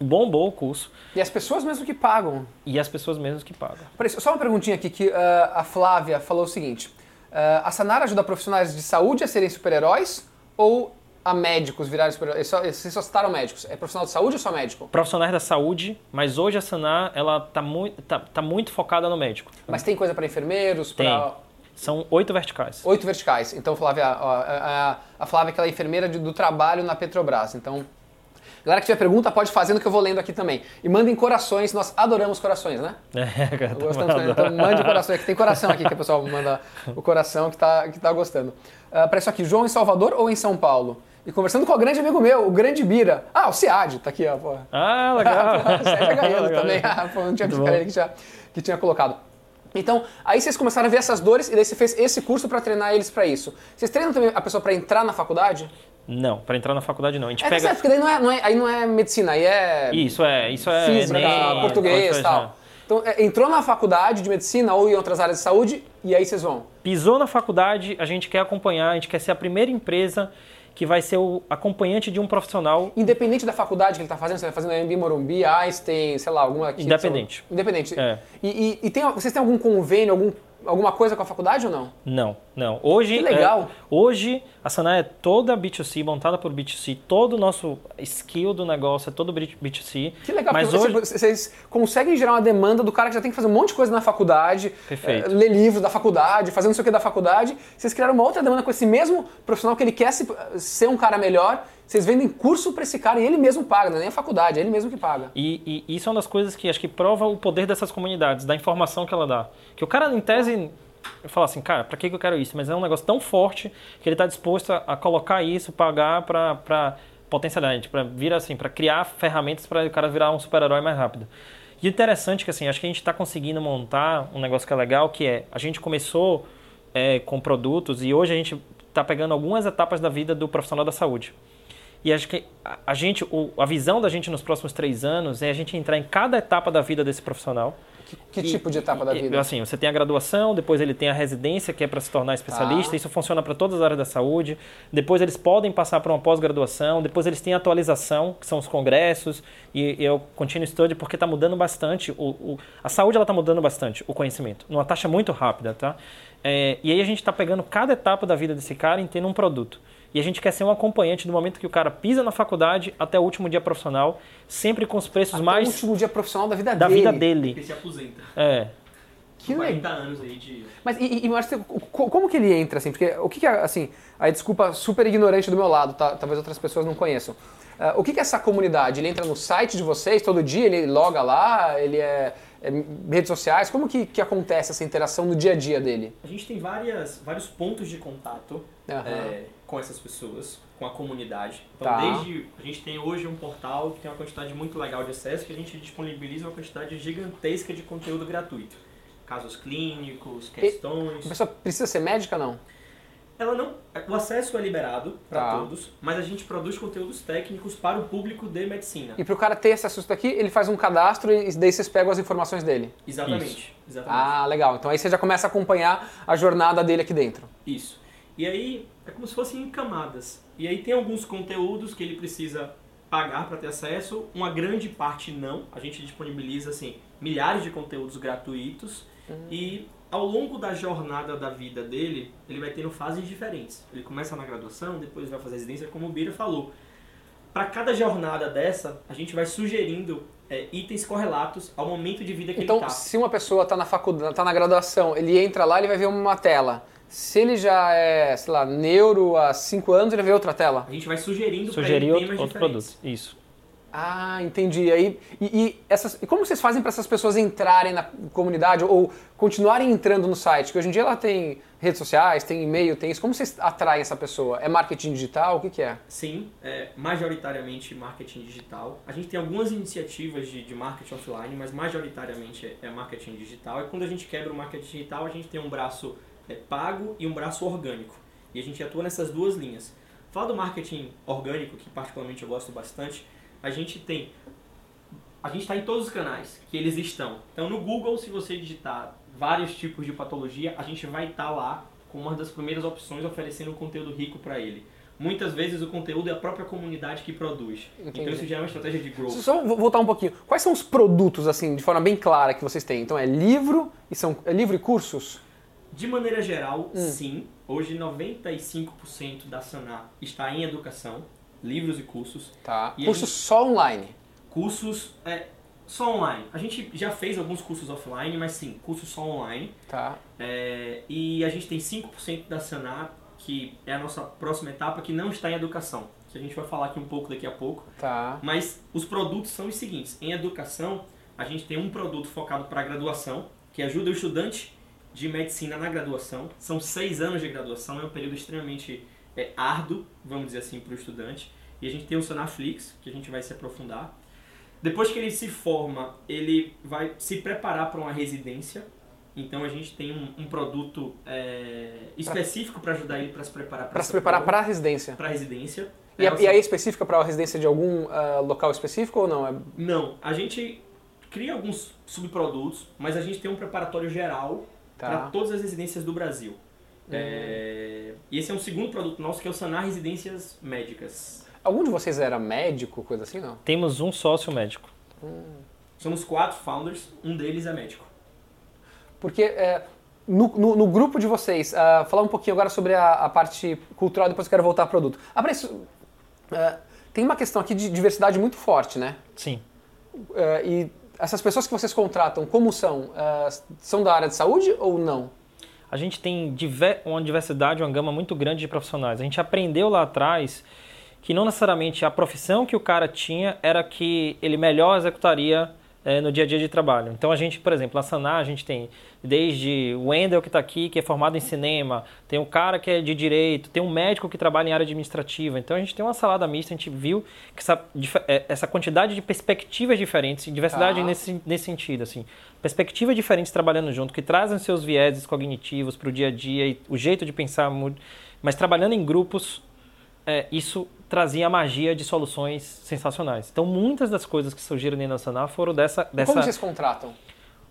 [SPEAKER 2] Bombou o curso.
[SPEAKER 1] E as pessoas mesmo que pagam.
[SPEAKER 2] E as pessoas mesmo que pagam.
[SPEAKER 1] Só uma perguntinha aqui, que uh, a Flávia falou o seguinte. Uh, a Sanar ajuda profissionais de saúde a serem super-heróis ou a médicos virarem super-heróis? Vocês só citaram médicos. É profissional de saúde ou só médico?
[SPEAKER 2] Profissionais da saúde, mas hoje a Sanar ela tá muito, tá, tá muito focada no médico.
[SPEAKER 1] Mas tem coisa para enfermeiros?
[SPEAKER 2] Tem. São oito verticais.
[SPEAKER 1] Oito verticais. Então, Flávia, ó, a, a, Flávia é aquela enfermeira de, do trabalho na Petrobras. Então, Galera que tiver pergunta, pode fazer no que eu vou lendo aqui também. E mandem corações, nós adoramos corações, né?
[SPEAKER 2] É, cara,
[SPEAKER 1] Gostamos também. Então mande corações, que tem coração aqui que o pessoal manda o coração que tá, que tá gostando. Uh, ah, para isso aqui, João em Salvador ou em São Paulo? E conversando com o grande amigo meu, o grande Bira. Ah, o Ciad, tá aqui, ó. Pô.
[SPEAKER 2] Ah, legal.
[SPEAKER 1] o é também. Ah, pô, não tinha que ele que, já, que tinha colocado. Então, aí vocês começaram a ver essas dores e daí você fez esse curso para treinar eles para isso. Vocês treinam também a pessoa para entrar na faculdade?
[SPEAKER 2] Não, para entrar na faculdade não. A gente
[SPEAKER 1] é,
[SPEAKER 2] pega...
[SPEAKER 1] certo, porque daí não é, não é, aí não é medicina, aí é...
[SPEAKER 2] Isso é, isso é...
[SPEAKER 1] Física, português e tal. Então, é, entrou na faculdade de medicina ou em outras áreas de saúde e aí vocês vão?
[SPEAKER 2] Pisou na faculdade, a gente quer acompanhar, a gente quer ser a primeira empresa que vai ser o acompanhante de um profissional.
[SPEAKER 1] Independente da faculdade que ele está fazendo, você está fazendo MB Morumbi, Einstein, sei lá, alguma... Aqui,
[SPEAKER 2] Independente.
[SPEAKER 1] Independente.
[SPEAKER 2] É.
[SPEAKER 1] E, e, e tem, vocês têm algum convênio, algum alguma coisa com a faculdade ou não?
[SPEAKER 2] Não, não. Hoje,
[SPEAKER 1] que legal.
[SPEAKER 2] É, hoje a Sanai é toda B2C, montada por B2C, todo o nosso skill do negócio é todo B2C.
[SPEAKER 1] Que legal, mas hoje... vocês conseguem gerar uma demanda do cara que já tem que fazer um monte de coisa na faculdade, é, ler livros da faculdade, fazer não sei o que da faculdade. Vocês criaram uma outra demanda com esse mesmo profissional que ele quer se, ser um cara melhor vocês vendem curso para esse cara e ele mesmo paga, não é nem a faculdade, é ele mesmo que paga.
[SPEAKER 2] E, e, isso é uma das coisas que acho que prova o poder dessas comunidades, da informação que ela dá. Que o cara, em tese, fala assim, cara, para que eu quero isso? Mas é um negócio tão forte que ele está disposto a, colocar isso, pagar para potencialidade, para vir assim, para criar ferramentas para o cara virar um super-herói mais rápido. E interessante é que assim, acho que a gente está conseguindo montar um negócio que é legal, que é a gente começou é, com produtos e hoje a gente está pegando algumas etapas da vida do profissional da saúde. E acho que a gente, a visão da gente nos próximos três anos é a gente entrar em cada etapa da vida desse profissional.
[SPEAKER 1] Que, que e, tipo de etapa da vida?
[SPEAKER 2] Assim, você tem a graduação, depois ele tem a residência, que é para se tornar especialista. Ah. Isso funciona para todas as áreas da saúde. Depois eles podem passar para uma pós-graduação. Depois eles têm a atualização, que são os congressos. E, e eu continuo study porque está mudando bastante. O, o, a saúde está mudando bastante, o conhecimento, numa taxa muito rápida, tá? É, e aí a gente está pegando cada etapa da vida desse cara e tendo um produto. E a gente quer ser um acompanhante do momento que o cara pisa na faculdade até o último dia profissional, sempre com os preços
[SPEAKER 1] até
[SPEAKER 2] mais.
[SPEAKER 1] o último dia profissional da vida
[SPEAKER 2] da
[SPEAKER 1] dele.
[SPEAKER 2] vida dele.
[SPEAKER 3] Ele se aposenta.
[SPEAKER 2] É.
[SPEAKER 3] Que 40 anos aí de.
[SPEAKER 1] Mas e, e Marcelo, como que ele entra assim? Porque o que, que é, assim, aí desculpa, super ignorante do meu lado, tá? talvez outras pessoas não conheçam. Uh, o que, que é essa comunidade? Ele entra no site de vocês todo dia, ele loga lá, ele é, é redes sociais? Como que, que acontece essa interação no dia a dia dele?
[SPEAKER 3] A gente tem várias, vários pontos de contato uhum. é, com essas pessoas com a comunidade. Então, tá. desde a gente tem hoje um portal que tem uma quantidade muito legal de acesso que a gente disponibiliza uma quantidade gigantesca de conteúdo gratuito. Casos clínicos, questões.
[SPEAKER 1] E a pessoa precisa ser médica não?
[SPEAKER 3] Ela não, o acesso é liberado para tá. todos, mas a gente produz conteúdos técnicos para o público de medicina.
[SPEAKER 1] E para o cara ter esse acesso aqui, ele faz um cadastro e daí vocês pegam as informações dele.
[SPEAKER 3] Exatamente, exatamente.
[SPEAKER 1] Ah, legal. Então aí você já começa a acompanhar a jornada dele aqui dentro.
[SPEAKER 3] Isso. E aí é como se fossem em camadas. E aí tem alguns conteúdos que ele precisa pagar para ter acesso, uma grande parte não. A gente disponibiliza assim milhares de conteúdos gratuitos uhum. e ao longo da jornada da vida dele, ele vai tendo fases diferentes. Ele começa na graduação, depois vai fazer residência, como o Bira falou. Para cada jornada dessa, a gente vai sugerindo é, itens correlatos ao momento de vida que
[SPEAKER 1] então,
[SPEAKER 3] ele está.
[SPEAKER 1] Então, se uma pessoa está na faculdade, está na graduação, ele entra lá, ele vai ver uma tela. Se ele já é, sei lá, neuro há 5 anos, ele vê outra tela.
[SPEAKER 3] A gente vai sugerindo
[SPEAKER 2] Sugerir ele outro, outro produto. Isso.
[SPEAKER 1] Ah, entendi. Aí, e, e, essas, e como vocês fazem para essas pessoas entrarem na comunidade ou continuarem entrando no site? Que hoje em dia ela tem redes sociais, tem e-mail, tem isso. Como vocês atraem essa pessoa? É marketing digital? O que, que é?
[SPEAKER 3] Sim, é majoritariamente marketing digital. A gente tem algumas iniciativas de, de marketing offline, mas majoritariamente é, é marketing digital. E quando a gente quebra o marketing digital, a gente tem um braço é, pago e um braço orgânico. E a gente atua nessas duas linhas. Falar do marketing orgânico, que particularmente eu gosto bastante, a gente tem. A gente está em todos os canais que eles estão. Então no Google, se você digitar vários tipos de patologia, a gente vai estar tá lá com uma das primeiras opções oferecendo um conteúdo rico para ele. Muitas vezes o conteúdo é a própria comunidade que produz. Entendi. Então isso já é uma estratégia de growth.
[SPEAKER 1] Só voltar um pouquinho. Quais são os produtos, assim, de forma bem clara que vocês têm? Então é livro e são é livro e cursos?
[SPEAKER 3] De maneira geral, hum. sim. Hoje 95% da Sanar está em educação, livros e cursos.
[SPEAKER 1] Tá. E cursos gente... só online?
[SPEAKER 3] Cursos é, só online. A gente já fez alguns cursos offline, mas sim, cursos só online.
[SPEAKER 1] Tá.
[SPEAKER 3] É, e a gente tem 5% da Sanar, que é a nossa próxima etapa, que não está em educação. Que a gente vai falar aqui um pouco daqui a pouco.
[SPEAKER 1] Tá.
[SPEAKER 3] Mas os produtos são os seguintes. Em educação, a gente tem um produto focado para graduação, que ajuda o estudante de medicina na graduação. São seis anos de graduação, é um período extremamente é, árduo, vamos dizer assim, para o estudante. E a gente tem o Sonaflix, que a gente vai se aprofundar. Depois que ele se forma, ele vai se preparar para uma residência. Então a gente tem um, um produto é, específico para ajudar ele para se preparar
[SPEAKER 1] para se preparar para a residência.
[SPEAKER 3] Para a residência.
[SPEAKER 1] E, é, e aí é específica para a residência de algum uh, local específico ou não? É...
[SPEAKER 3] Não, a gente cria alguns subprodutos, mas a gente tem um preparatório geral tá. para todas as residências do Brasil. Uhum. É... E esse é um segundo produto nosso que é o Sanar Residências Médicas.
[SPEAKER 1] Algum de vocês era médico, coisa assim, não?
[SPEAKER 2] Temos um sócio médico.
[SPEAKER 3] Hum. Somos quatro founders, um deles é médico.
[SPEAKER 1] Porque é, no, no, no, grupo de vocês, uh, falar um pouquinho agora sobre a, a, parte cultural, depois eu quero voltar ao produto. Ah, isso, uh, tem uma questão aqui de diversidade muito forte, né?
[SPEAKER 2] Sim.
[SPEAKER 1] Uh, e essas pessoas que vocês contratam, como são? Uh, são da área de saúde ou não?
[SPEAKER 2] A gente tem diver uma diversidade, uma gama muito grande de profissionais. A gente aprendeu lá atrás que não necessariamente a profissão que o cara tinha era que ele melhor executaria é, no dia a dia de trabalho. Então a gente, por exemplo, na Sanar a gente tem desde o Wendel que está aqui, que é formado em cinema, tem um cara que é de direito, tem um médico que trabalha em área administrativa. Então a gente tem uma salada mista, a gente viu que essa, é, essa quantidade de perspectivas diferentes, diversidade ah. nesse, nesse sentido, assim, perspectivas diferentes trabalhando junto, que trazem seus vieses cognitivos para o dia a dia e o jeito de pensar, mas trabalhando em grupos, é, isso trazia a magia de soluções sensacionais. Então, muitas das coisas que surgiram da Sanar foram dessa... dessa...
[SPEAKER 1] Como vocês contratam?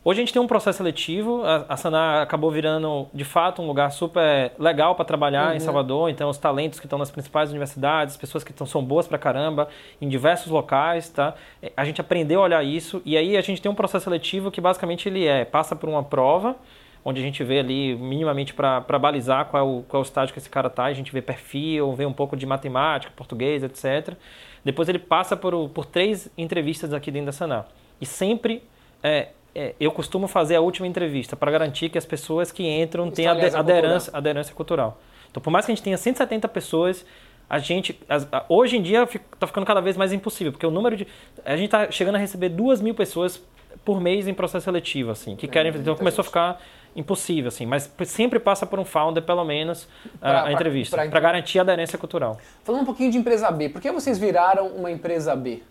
[SPEAKER 2] Hoje a gente tem um processo seletivo, a, Sanar acabou virando, de fato, um lugar super legal para trabalhar uhum. em Salvador, então os talentos que estão nas principais universidades, pessoas que tão, são boas para caramba, em diversos locais, tá? É, a gente aprendeu a olhar isso, e aí a gente tem um processo seletivo que basicamente ele é, passa por uma prova, onde a gente vê ali minimamente para balizar qual é, o, qual é o estágio que esse cara está, a gente vê perfil, vê um pouco de matemática, português, etc. Depois ele passa por, por três entrevistas aqui dentro da Sanar. E sempre é, é, eu costumo fazer a última entrevista para garantir que as pessoas que entram têm aderência, aderência cultural. Então, por mais que a gente tenha 170 pessoas, a gente, hoje em dia, está ficando cada vez mais impossível, porque o número de. A gente está chegando a receber duas mil pessoas por mês em processo seletivo, assim, que é, querem. Então começou a ficar impossível, assim, mas sempre passa por um founder, pelo menos, pra, a, entrevista, para garantir a aderência cultural.
[SPEAKER 1] Falando um pouquinho de empresa B, por que vocês viraram uma empresa B?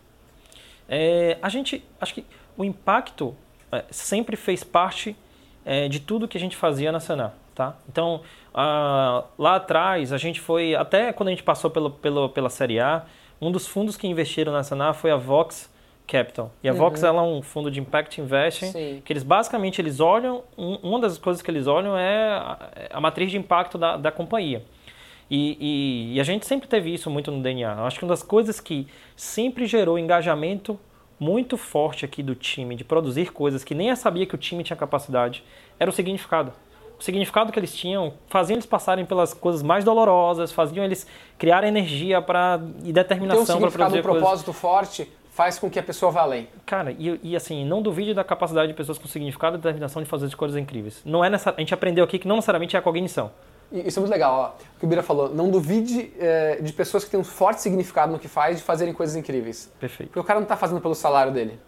[SPEAKER 2] É, a gente, acho que o impacto é, sempre fez parte é, de tudo que a gente fazia na Senar, tá? Então, lá atrás, a gente foi, até quando a gente passou pelo, pelo, pela Série A, um dos fundos que investiram na Senar foi a Vox Capital. E a uhum. Vox ela é um fundo de impact investing Sim. que eles basicamente eles olham um, uma das coisas que eles olham é a, a matriz de impacto da, da companhia. E, e, e, a gente sempre teve isso muito no DNA. Eu acho que uma das coisas que sempre gerou engajamento muito forte aqui do time de produzir coisas que nem eu sabia que o time tinha capacidade era o significado. O significado que eles tinham fazia eles passarem pelas coisas mais dolorosas, faziam eles criar energia para e determinação para produzir
[SPEAKER 1] um propósito coisas. forte faz com que a pessoa vá além.
[SPEAKER 2] Cara, e, e, assim, não duvide da capacidade de pessoas com significado e determinação de fazer as coisas incríveis. Não é nessa, a gente aprendeu aqui que não necessariamente é a cognição.
[SPEAKER 1] Isso é muito legal, ó. O que o Bira falou. Não duvide é, de pessoas que têm um forte significado no que faz de fazerem coisas incríveis.
[SPEAKER 2] Perfeito.
[SPEAKER 1] Porque o cara não está fazendo pelo salário dele.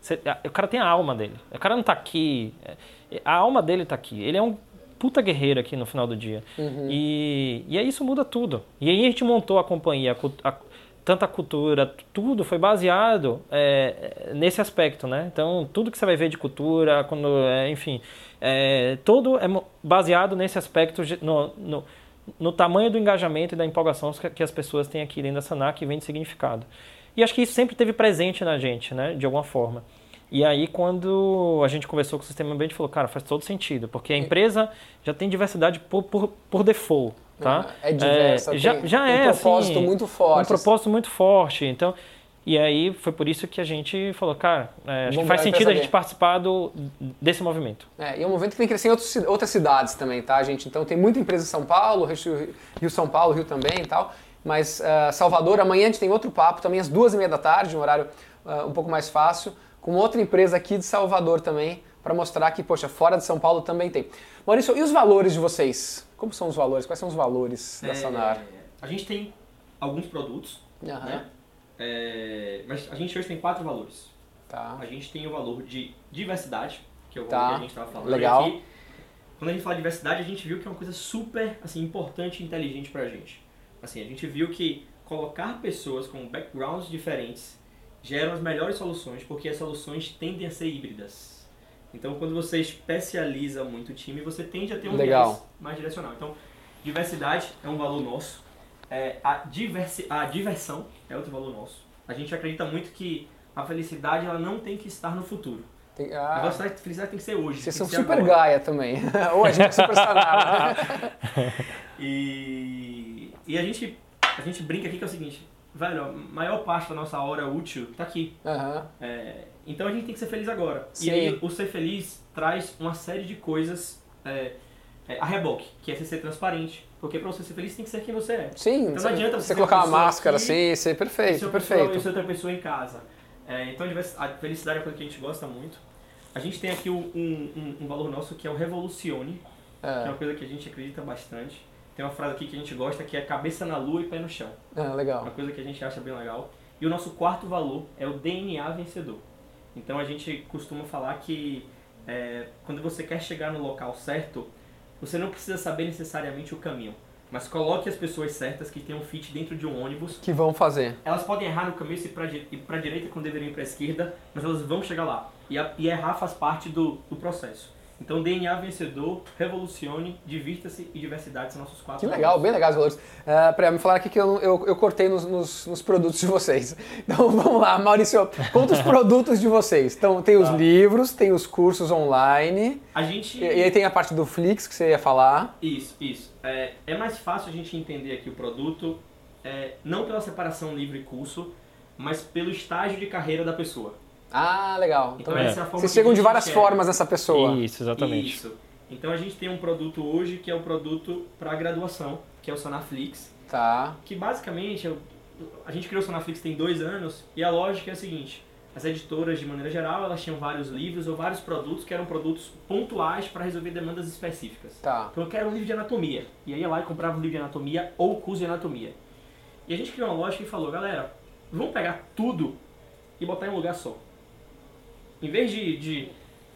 [SPEAKER 2] Você, o cara tem a alma dele. O cara não está aqui. É, a alma dele está aqui. Ele é um puta guerreiro aqui no final do dia. Uhum. E, e aí isso muda tudo. E aí a gente montou a companhia, a, a, tanta cultura, tudo foi baseado é, nesse aspecto, né? Então, tudo que você vai ver de cultura, quando, é, enfim, é, todo é baseado nesse aspecto no, no, no tamanho do engajamento e da empolgação que as pessoas têm aqui dentro da Sanar, que vem de significado. E acho que isso sempre teve presente na gente, né, de alguma forma. E aí, quando a gente conversou com o sistema ambiente, falou, cara, faz todo sentido, porque a empresa já tem diversidade por, por, por default, tá?
[SPEAKER 1] É diversa,
[SPEAKER 2] é, já, já
[SPEAKER 1] tem
[SPEAKER 2] é,
[SPEAKER 1] um propósito
[SPEAKER 2] assim,
[SPEAKER 1] muito forte.
[SPEAKER 2] Um propósito muito forte, então... E aí foi por isso que a gente falou, cara, é, acho que faz sentido a gente participar do, desse movimento.
[SPEAKER 1] É, e é um movimento que tem que crescer em outros, outras cidades também, tá, gente? Então tem muita empresa em São Paulo, Rio, Rio São Paulo, Rio também e tal. Mas uh, Salvador, amanhã a gente tem outro papo, também às duas e meia da tarde, um horário uh, um pouco mais fácil, com outra empresa aqui de Salvador também, para mostrar que, poxa, fora de São Paulo também tem. Maurício, e os valores de vocês? Como são os valores? Quais são os valores da é, Sanar?
[SPEAKER 3] A gente tem alguns produtos, uhum. né? É, mas a gente hoje tem quatro valores. Tá. A gente tem o valor de diversidade, que é o tá. que a gente estava falando
[SPEAKER 1] Legal.
[SPEAKER 3] aqui. Quando a gente fala de diversidade, a gente viu que é uma coisa super assim, importante e inteligente para a gente. Assim, a gente viu que colocar pessoas com backgrounds diferentes geram as melhores soluções, porque as soluções tendem a ser híbridas. Então, quando você especializa muito o time, você tende a ter um
[SPEAKER 1] Legal.
[SPEAKER 3] mais direcional. Então, diversidade é um valor nosso. É, a, diversi a diversão é outro valor nosso. A gente acredita muito que a felicidade ela não tem que estar no futuro. Tem, ah, a felicidade tem que ser hoje.
[SPEAKER 1] Vocês são super agora. gaia também. Ou a gente é super sanada.
[SPEAKER 3] e, e a gente, a gente brinca aqui que é o seguinte, velho, a maior parte da nossa hora útil está aqui.
[SPEAKER 1] Uhum.
[SPEAKER 3] É, então a gente tem que ser feliz agora.
[SPEAKER 1] Sim.
[SPEAKER 3] E aí o ser feliz traz uma série de coisas é, é, a reboque, que é ser transparente. Porque para você ser feliz tem que ser quem você é.
[SPEAKER 1] Sim,
[SPEAKER 3] então não adianta você,
[SPEAKER 1] você colocar uma máscara assim, ser perfeito, perfeito.
[SPEAKER 3] E ser outra pessoa em casa. É, então a felicidade é uma coisa que a gente gosta muito. A gente tem aqui um, um, um valor nosso que é o revolucione, é. que é uma coisa que a gente acredita bastante. Tem uma frase aqui que a gente gosta que é cabeça na lua e pé no chão.
[SPEAKER 1] Ah, legal.
[SPEAKER 3] Uma coisa que a gente acha bem legal. E o nosso quarto valor é o DNA vencedor. Então a gente costuma falar que é, quando você quer chegar no local certo, você não precisa saber necessariamente o caminho, mas coloque as pessoas certas que tenham fit dentro de um ônibus.
[SPEAKER 1] Que vão fazer.
[SPEAKER 3] Elas podem errar no caminho e ir para a direita quando deveriam ir para a esquerda, mas elas vão chegar lá. E, a, e errar faz parte do, do processo. Então, DNA vencedor, revolucione, divirta-se e diversidade são nossos quatro
[SPEAKER 1] Que legal, valores. bem legal os valores. Uh, para me falar aqui que eu, eu, eu cortei nos, nos, nos, produtos de vocês. Então, vamos lá, Maurício, conta os produtos de vocês. Então, tem os tá. livros, tem os cursos online.
[SPEAKER 3] A gente...
[SPEAKER 1] E, e, aí tem a parte do Flix que você ia falar.
[SPEAKER 3] Isso, isso. É, é mais fácil a gente entender aqui o produto, é, não pela separação livre curso, mas pelo estágio de carreira da pessoa.
[SPEAKER 1] Ah, legal.
[SPEAKER 3] Então, então essa é a forma
[SPEAKER 1] Vocês chegam de várias formas nessa pessoa.
[SPEAKER 2] Isso, exatamente.
[SPEAKER 3] Isso. Então a gente tem um produto hoje que é o um produto para graduação, que é o Sonaflix.
[SPEAKER 1] Tá.
[SPEAKER 3] Que basicamente a gente criou o Sonaflix tem dois anos e a lógica é a seguinte: as editoras de maneira geral elas tinham vários livros ou vários produtos que eram produtos pontuais para resolver demandas específicas.
[SPEAKER 1] Tá.
[SPEAKER 3] Então eu quero um livro de anatomia e aí ia lá e comprava um livro de anatomia ou curso de anatomia. E a gente criou uma lógica e falou, galera, vamos pegar tudo e botar em um lugar só. Em vez de. de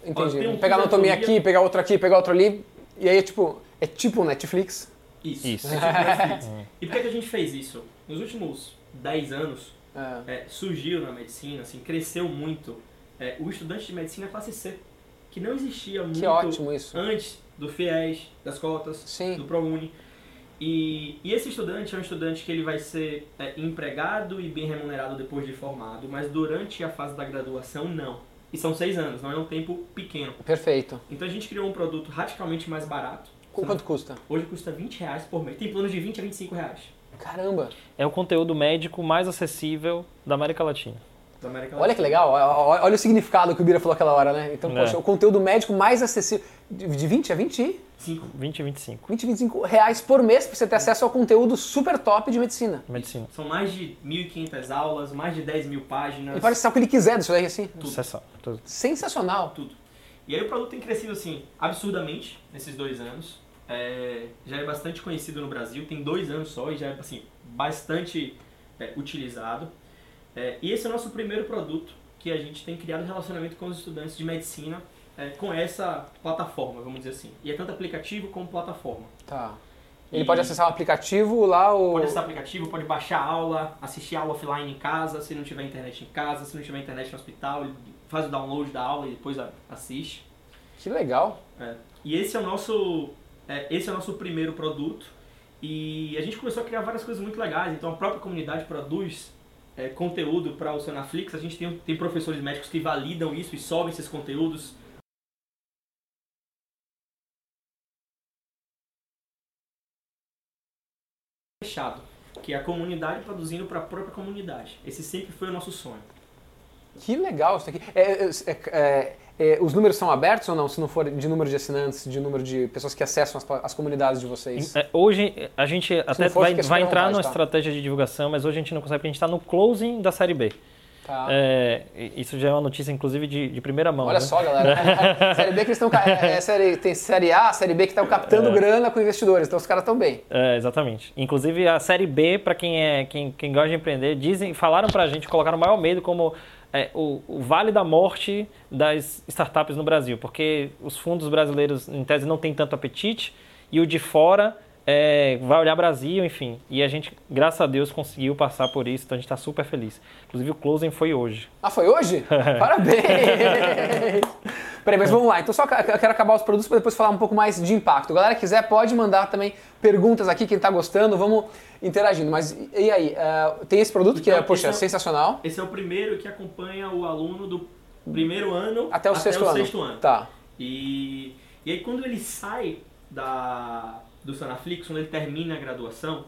[SPEAKER 1] Entendi. Um pegar anatomia aqui, pegar outro aqui, pegar outro ali. E aí é tipo. É tipo Netflix?
[SPEAKER 3] Isso. isso. É tipo Netflix. e por que, que a gente fez isso? Nos últimos 10 anos, é. É, surgiu na medicina, assim, cresceu muito é, o estudante de medicina classe C. Que não existia muito
[SPEAKER 1] que ótimo isso.
[SPEAKER 3] antes do FIES, das cotas,
[SPEAKER 1] Sim.
[SPEAKER 3] do ProUni. E, e, esse estudante é um estudante que ele vai ser é, empregado e bem remunerado depois de formado, mas durante a fase da graduação, não. E são seis anos, não é um tempo pequeno.
[SPEAKER 1] Perfeito.
[SPEAKER 3] Então a gente criou um produto radicalmente mais barato.
[SPEAKER 1] Quanto custa?
[SPEAKER 3] Hoje custa 20 reais por mês. Tem planos de 20 a 25 reais.
[SPEAKER 1] Caramba!
[SPEAKER 2] É o conteúdo médico mais acessível da América Latina.
[SPEAKER 3] Da América
[SPEAKER 1] Latina. Olha que legal, olha o significado que o Bira falou aquela hora, né? Então, é. poxa, o conteúdo médico mais acessível. De 20 a 20?
[SPEAKER 3] 5.
[SPEAKER 2] 20 e 25.
[SPEAKER 1] 20 e 25 reais por mês para você ter acesso ao conteúdo super top de medicina.
[SPEAKER 2] Medicina.
[SPEAKER 3] São mais de 1.500 aulas, mais de 10 mil páginas.
[SPEAKER 1] E pode acessar o que ele quiser disso daí, assim.
[SPEAKER 3] Tudo.
[SPEAKER 2] Tudo.
[SPEAKER 1] Sensacional.
[SPEAKER 3] Tudo. E aí o produto tem crescido, assim, absurdamente nesses dois anos. É, já é bastante conhecido no Brasil, tem dois anos só e já é, assim, bastante é, utilizado. É, e esse é o nosso primeiro produto que a gente tem criado relacionamento com os estudantes de medicina é, com essa plataforma, vamos dizer assim. E é tanto aplicativo como plataforma.
[SPEAKER 1] Tá. Ele e pode acessar o aplicativo lá ou...
[SPEAKER 3] Pode acessar o aplicativo, pode baixar a aula, assistir aula offline em casa, se não tiver internet em casa, se não tiver internet no hospital, ele faz o download da aula e depois assiste.
[SPEAKER 1] Que legal.
[SPEAKER 3] É. E esse é o nosso, é, esse é o nosso primeiro produto. E a gente começou a criar várias coisas muito legais. Então a própria comunidade produz é, conteúdo para o Sonaflix. A gente tem, tem professores médicos que validam isso e sobem esses conteúdos. Que é a comunidade produzindo para a própria comunidade. Esse sempre foi o nosso sonho.
[SPEAKER 1] Que legal isso aqui. É, é, é, é é, os números são abertos ou não? Se não for de número de assinantes, de número de pessoas que acessam as, as comunidades de vocês?
[SPEAKER 2] É, hoje a gente até vai, vai entrar numa tá? estratégia de divulgação, mas hoje a gente não consegue porque a gente está no closing da série B. Tá. É, isso já é uma notícia, inclusive, de, de primeira mão.
[SPEAKER 1] Olha
[SPEAKER 2] né?
[SPEAKER 1] só, galera. série B que estão. É, é, série, tem série A, série B que estão captando é. grana com investidores, então os caras estão bem.
[SPEAKER 2] É, exatamente. Inclusive a série B, para quem, é, quem, quem gosta de empreender, dizem, falaram para a gente, colocaram o maior medo como é, o, o, vale da morte das startups no Brasil, porque os fundos brasileiros, em tese, não têm tanto apetite e o de fora é, vai olhar Brasil, enfim. E a gente, graças a Deus, conseguiu passar por isso, então a gente está super feliz. Inclusive o closing foi hoje.
[SPEAKER 1] Ah, foi hoje? Parabéns! Peraí, mas vamos lá. Então só eu quero acabar os produtos para depois falar um pouco mais de impacto. Galera quiser, pode mandar também perguntas aqui, quem está gostando, vamos interagindo. Mas e aí, uh, tem esse produto então, que é, então, poxa, é sensacional.
[SPEAKER 3] Esse é o primeiro que acompanha o aluno do primeiro ano
[SPEAKER 1] até o, até sexto, o ano. sexto ano.
[SPEAKER 3] Tá. E, e aí quando ele sai da, do Sanaflix, quando ele termina a graduação,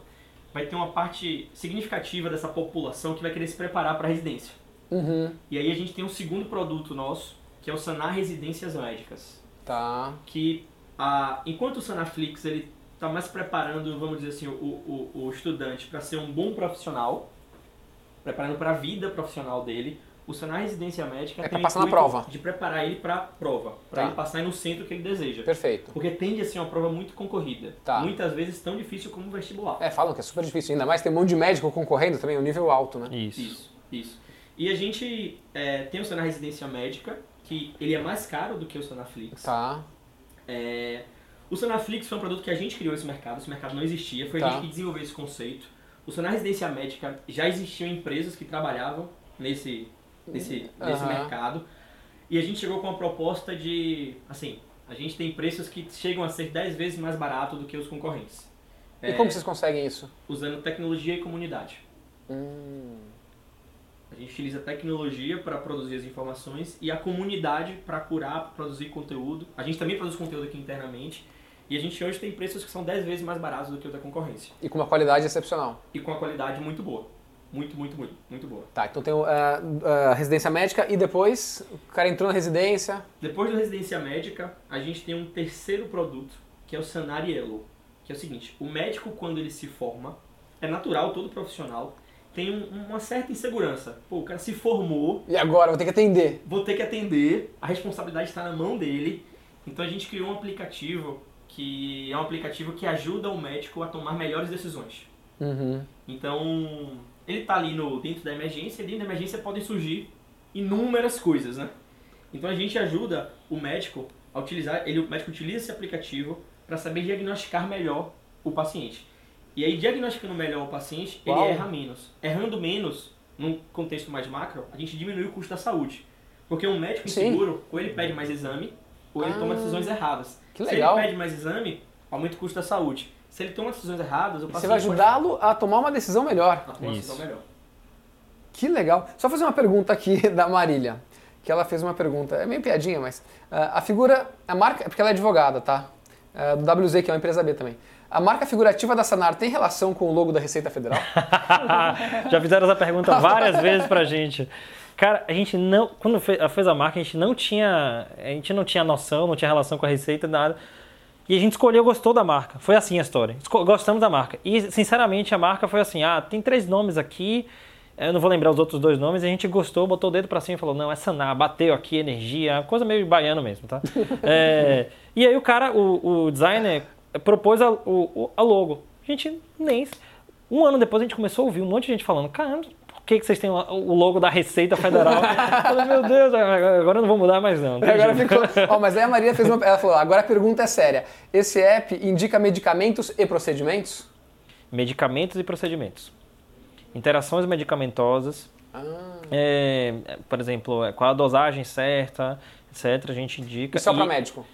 [SPEAKER 3] vai ter uma parte significativa dessa população que vai querer se preparar para a residência.
[SPEAKER 1] Uhum.
[SPEAKER 3] E aí a gente tem um segundo produto nosso, que é o Sanar Residências Médicas.
[SPEAKER 1] Tá.
[SPEAKER 3] Que a, enquanto o Sanaflix ele está mais preparando, vamos dizer assim, o, o, o estudante para ser um bom profissional, preparando para a vida profissional dele, o Sanar Residência Médica
[SPEAKER 1] é para passar na prova.
[SPEAKER 3] De preparar ele para a prova, para tá. ele passar no centro que ele deseja.
[SPEAKER 1] Perfeito.
[SPEAKER 3] Porque tende a ser uma prova muito concorrida.
[SPEAKER 1] Tá.
[SPEAKER 3] Muitas vezes tão difícil como o vestibular.
[SPEAKER 1] É, falam que é super difícil, ainda mais tem um monte de médico concorrendo também, um nível alto, né?
[SPEAKER 3] Isso. Isso, isso. E a gente é, tem o Sanar Residência Médica, que ele é mais caro do que o Sanaflix.
[SPEAKER 1] Tá.
[SPEAKER 3] É, o Sanaflix foi um produto que a gente criou esse mercado, esse mercado não existia, foi tá. a gente que desenvolveu esse conceito. O Sanar Residência Médica já existiam empresas que trabalhavam nesse, nesse, uhum. nesse mercado. E a gente chegou com uma proposta de, assim, a gente tem preços que chegam a ser 10 vezes mais barato do que os concorrentes.
[SPEAKER 1] E é, como vocês conseguem isso?
[SPEAKER 3] Usando tecnologia e comunidade.
[SPEAKER 1] Hum.
[SPEAKER 3] A gente utiliza a tecnologia para produzir as informações e a comunidade para curar, para produzir conteúdo. A gente também produz conteúdo aqui internamente. E a gente hoje tem preços que são 10 vezes mais baratos do que o da concorrência.
[SPEAKER 1] E com uma qualidade excepcional.
[SPEAKER 3] E com uma qualidade muito boa. Muito, muito, muito, muito boa.
[SPEAKER 1] Tá, então tem a uh, uh, residência médica e depois o cara entrou na residência.
[SPEAKER 3] Depois da residência médica, a gente tem um terceiro produto, que é o Sanarielo. Que é o seguinte, o médico quando ele se forma, é natural, todo profissional, tem um, uma certa insegurança. Pô, o cara se formou.
[SPEAKER 1] E agora? Vou ter que atender.
[SPEAKER 3] Vou ter que atender, a responsabilidade está na mão dele. Então a gente criou um aplicativo que é um aplicativo que ajuda o médico a tomar melhores decisões.
[SPEAKER 1] Uhum.
[SPEAKER 3] Então, ele está ali no, dentro da emergência, e dentro da emergência podem surgir inúmeras coisas, né? Então a gente ajuda o médico a utilizar, ele, o médico utiliza esse aplicativo para saber diagnosticar melhor o paciente. E aí, diagnosticando melhor o paciente, Uau. ele erra menos. Errando menos, num contexto mais macro, a gente diminui o custo da saúde. Porque um médico inseguro, ou ele pede mais exame, ou ele ah, toma decisões erradas. Se ele pede mais exame, aumenta o custo da saúde. Se ele toma decisões erradas, o paciente
[SPEAKER 1] Você vai ajudá-lo pode... a tomar uma decisão melhor.
[SPEAKER 3] A tomar uma decisão melhor.
[SPEAKER 1] Que legal. Só fazer uma pergunta aqui da Marília. Que ela fez uma pergunta, é meio piadinha, mas uh, a figura, a marca, porque ela é advogada, tá? Uh, do WZ, que é uma empresa B também. A marca figurativa da Sanar tem relação com o logo da Receita Federal?
[SPEAKER 2] Já fizeram essa pergunta várias vezes pra gente. Cara, a gente não. Quando fez a marca, a gente não tinha. A gente não tinha noção, não tinha relação com a receita, nada. E a gente escolheu, gostou da marca. Foi assim a história. Gostamos da marca. E, sinceramente, a marca foi assim: ah, tem três nomes aqui. Eu não vou lembrar os outros dois nomes. A gente gostou, botou o dedo pra cima e falou: não, é Sanar, bateu aqui, energia, coisa meio baiano mesmo, tá? é, e aí o cara, o, o designer, propôs a, o, a logo. A gente nem. Um ano depois a gente começou a ouvir um monte de gente falando: caramba, que, que vocês têm o logo da Receita Federal? falei, meu Deus, agora eu não vou mudar mais não.
[SPEAKER 1] Agora ficou. Oh, mas aí a Maria fez uma. Ela falou: agora a pergunta é séria. Esse app indica medicamentos e procedimentos?
[SPEAKER 2] Medicamentos e procedimentos. Interações medicamentosas.
[SPEAKER 1] Ah.
[SPEAKER 2] É, por exemplo, é, qual a dosagem certa, etc. A gente indica.
[SPEAKER 1] E só para médico?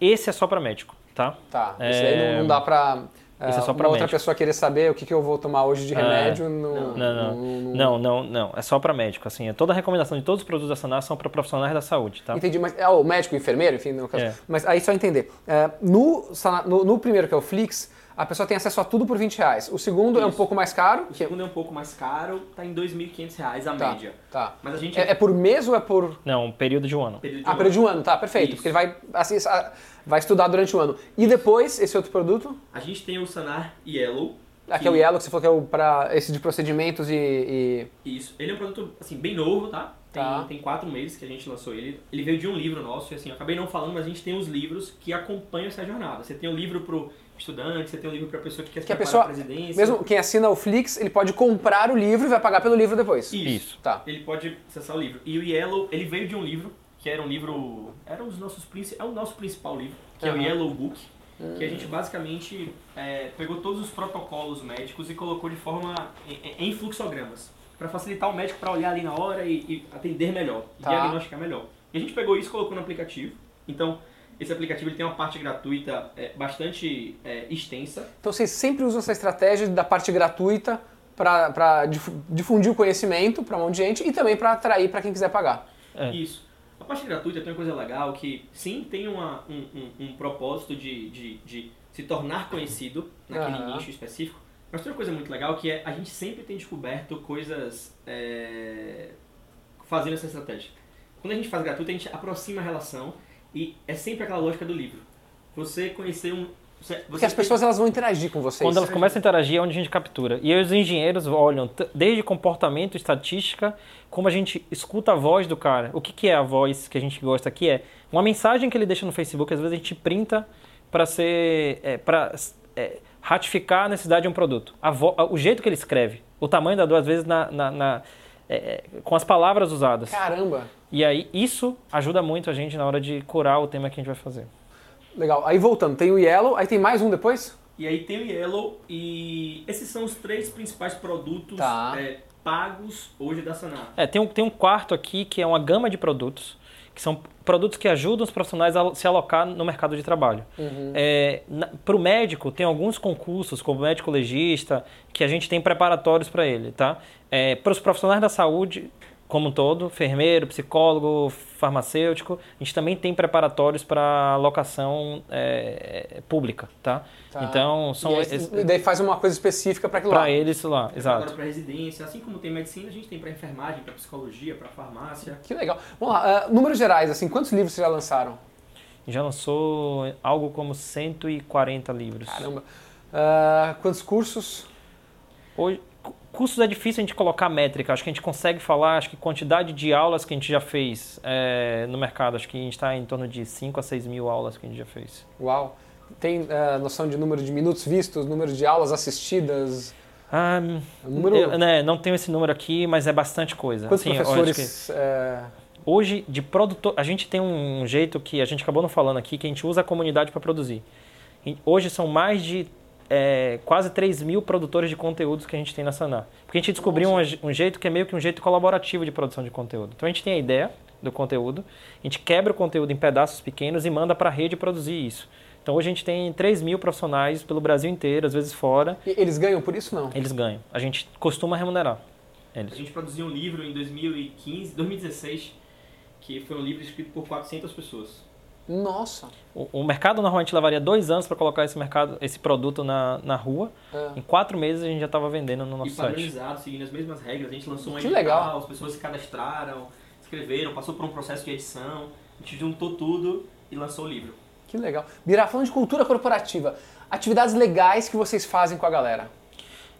[SPEAKER 2] Esse é só para médico tá?
[SPEAKER 1] Tá, isso é... aí não, não dá pra isso é só para outra pessoa querer saber o que, que eu vou tomar hoje de é. remédio é.
[SPEAKER 2] no, não, não, no, não, não, não, é só para médico. Assim, toda a recomendação de todos os produtos da Sanar são para profissionais da saúde, tá?
[SPEAKER 1] Entendi, mas é o médico, o enfermeiro, enfim, no caso. É. Mas aí só entender. É, no, no, no, primeiro que é o Flix, a pessoa tem acesso a tudo por 20 reais. O segundo Isso. é um pouco mais caro.
[SPEAKER 3] O segundo é um pouco mais caro, tá em 2.500 reais a
[SPEAKER 1] tá,
[SPEAKER 3] média.
[SPEAKER 1] Tá. Mas a gente é, é, por mês ou é por.
[SPEAKER 2] Não, um período de um ano.
[SPEAKER 1] Período de ah, um período de um ano, tá, perfeito. Isso. Porque ele vai. Assim, vai estudar durante o ano. E depois, esse outro produto?
[SPEAKER 3] A gente tem o Sanar Yellow.
[SPEAKER 1] Aqui que... é o Yellow, que você falou que é o para esse de procedimentos e,
[SPEAKER 3] e, Isso. Ele é um produto, assim, bem novo, tá? Tem, tá. tem quatro meses que a gente lançou ele. Ele veio de um livro nosso, e assim, eu acabei não falando, mas a gente tem os livros que acompanham essa jornada. Você tem o um livro pro estudante, você tem um livro para pessoa que quer
[SPEAKER 1] que a pessoa, presidência. Mesmo quem assina o Flix, ele pode comprar o livro e vai pagar pelo livro depois.
[SPEAKER 3] Isso. Isso. Tá. Ele pode acessar o livro. E o Yellow, ele veio de um livro que era um livro, era um dos nossos é o nosso principal livro, que uhum. é o Yellow Book, que a gente basicamente é, pegou todos os protocolos médicos e colocou de forma em, em fluxogramas, para facilitar o médico para olhar ali na hora e, e atender melhor, tá. diagnosticar melhor. E a gente pegou isso e colocou no aplicativo. Então, esse aplicativo ele tem uma parte gratuita é, bastante é, extensa.
[SPEAKER 1] Então vocês sempre usam essa estratégia da parte gratuita para difundir o conhecimento para um monte de gente e também para atrair para quem quiser pagar.
[SPEAKER 3] É. Isso. A parte gratuita tem uma coisa legal que sim tem uma, um, um, um propósito de, de, de, se tornar conhecido naquele uhum. nicho específico, mas tem uma coisa muito legal que é a gente sempre tem descoberto coisas é, fazendo essa estratégia. Quando a gente faz gratuito, a gente aproxima a relação e é sempre aquela lógica do livro. Você conhecer um. Você,
[SPEAKER 1] Porque as pessoas elas vão interagir com vocês.
[SPEAKER 2] Quando elas começam a interagir é onde a gente captura. E os engenheiros olham desde comportamento, estatística, como a gente escuta a voz do cara. O que, que é a voz que a gente gosta aqui? É uma mensagem que ele deixa no Facebook, às vezes a gente printa para ser. É, para é, ratificar a necessidade de um produto. Vo, o jeito que ele escreve, o tamanho da dor, às vezes, na, na, na é, é, com as palavras usadas.
[SPEAKER 1] Caramba!
[SPEAKER 2] E aí isso ajuda muito a gente na hora de curar o tema que a gente vai fazer.
[SPEAKER 1] Legal. Aí voltando, tem o Yellow, aí tem mais um depois?
[SPEAKER 3] E aí tem o Yellow e esses são os três principais produtos tá. é, pagos hoje da Sanar.
[SPEAKER 2] É, tem um, tem um quarto aqui que é uma gama de produtos que são produtos que ajudam os profissionais a se alocar no mercado de trabalho. Uhum. É, para o médico, tem alguns concursos, como médico legista, que a gente tem preparatórios para ele. Tá? É, para os profissionais da saúde, como um todo, enfermeiro, psicólogo, farmacêutico. A gente também tem preparatórios para locação é, pública, tá?
[SPEAKER 1] tá? Então, são... E, aí, e daí faz uma coisa específica para aquilo lá.
[SPEAKER 2] Para eles lá, exato.
[SPEAKER 3] Agora para residência, assim como tem medicina, a gente tem para enfermagem, para psicologia, para farmácia.
[SPEAKER 1] Que legal. Vamos lá, uh, números gerais, assim, quantos livros vocês já lançaram?
[SPEAKER 2] Já lançou algo como 140 livros.
[SPEAKER 1] Caramba. Uh, quantos cursos?
[SPEAKER 2] Hoje, Cursos é difícil a gente colocar métrica. Acho que a gente consegue falar, acho que quantidade de aulas que a gente já fez é, no mercado, acho que a gente está em torno de 5 a 6 mil aulas que a gente já fez.
[SPEAKER 1] Uau! Tem uh, noção de número de minutos vistos, número de aulas assistidas?
[SPEAKER 2] Ah, número... eu, né, não tenho esse número aqui, mas é bastante coisa.
[SPEAKER 1] Quantos assim, professores... É...
[SPEAKER 2] Hoje, de produtor, a gente tem um jeito que a gente acabou não falando aqui, que a gente usa a comunidade para produzir. Hoje são mais de é, quase 3 mil produtores de conteúdos que a gente tem na Sanar. Porque a gente descobriu um, um, jeito que é meio que um jeito colaborativo de produção de conteúdo. Então a gente tem a ideia do conteúdo, a gente quebra o conteúdo em pedaços pequenos e manda para a rede produzir isso. Então hoje a gente tem 3 mil profissionais pelo Brasil inteiro, às vezes fora.
[SPEAKER 1] E eles ganham por isso não?
[SPEAKER 2] Eles ganham. A gente costuma remunerar. Eles.
[SPEAKER 3] A gente produziu um livro em 2015, 2016, que foi um livro escrito por 400 pessoas.
[SPEAKER 1] Nossa!
[SPEAKER 2] O, o, mercado normalmente levaria dois anos para colocar esse mercado, esse produto na, na rua. É. Em quatro meses a gente já estava vendendo no nosso e
[SPEAKER 3] site. padronizado, seguindo as mesmas regras. A gente lançou um que
[SPEAKER 1] edital, legal.
[SPEAKER 3] as pessoas se cadastraram, escreveram, passou por um processo de edição. A gente juntou tudo e lançou o livro.
[SPEAKER 1] Que legal. Bira, falando de cultura corporativa, atividades legais que vocês fazem com a galera?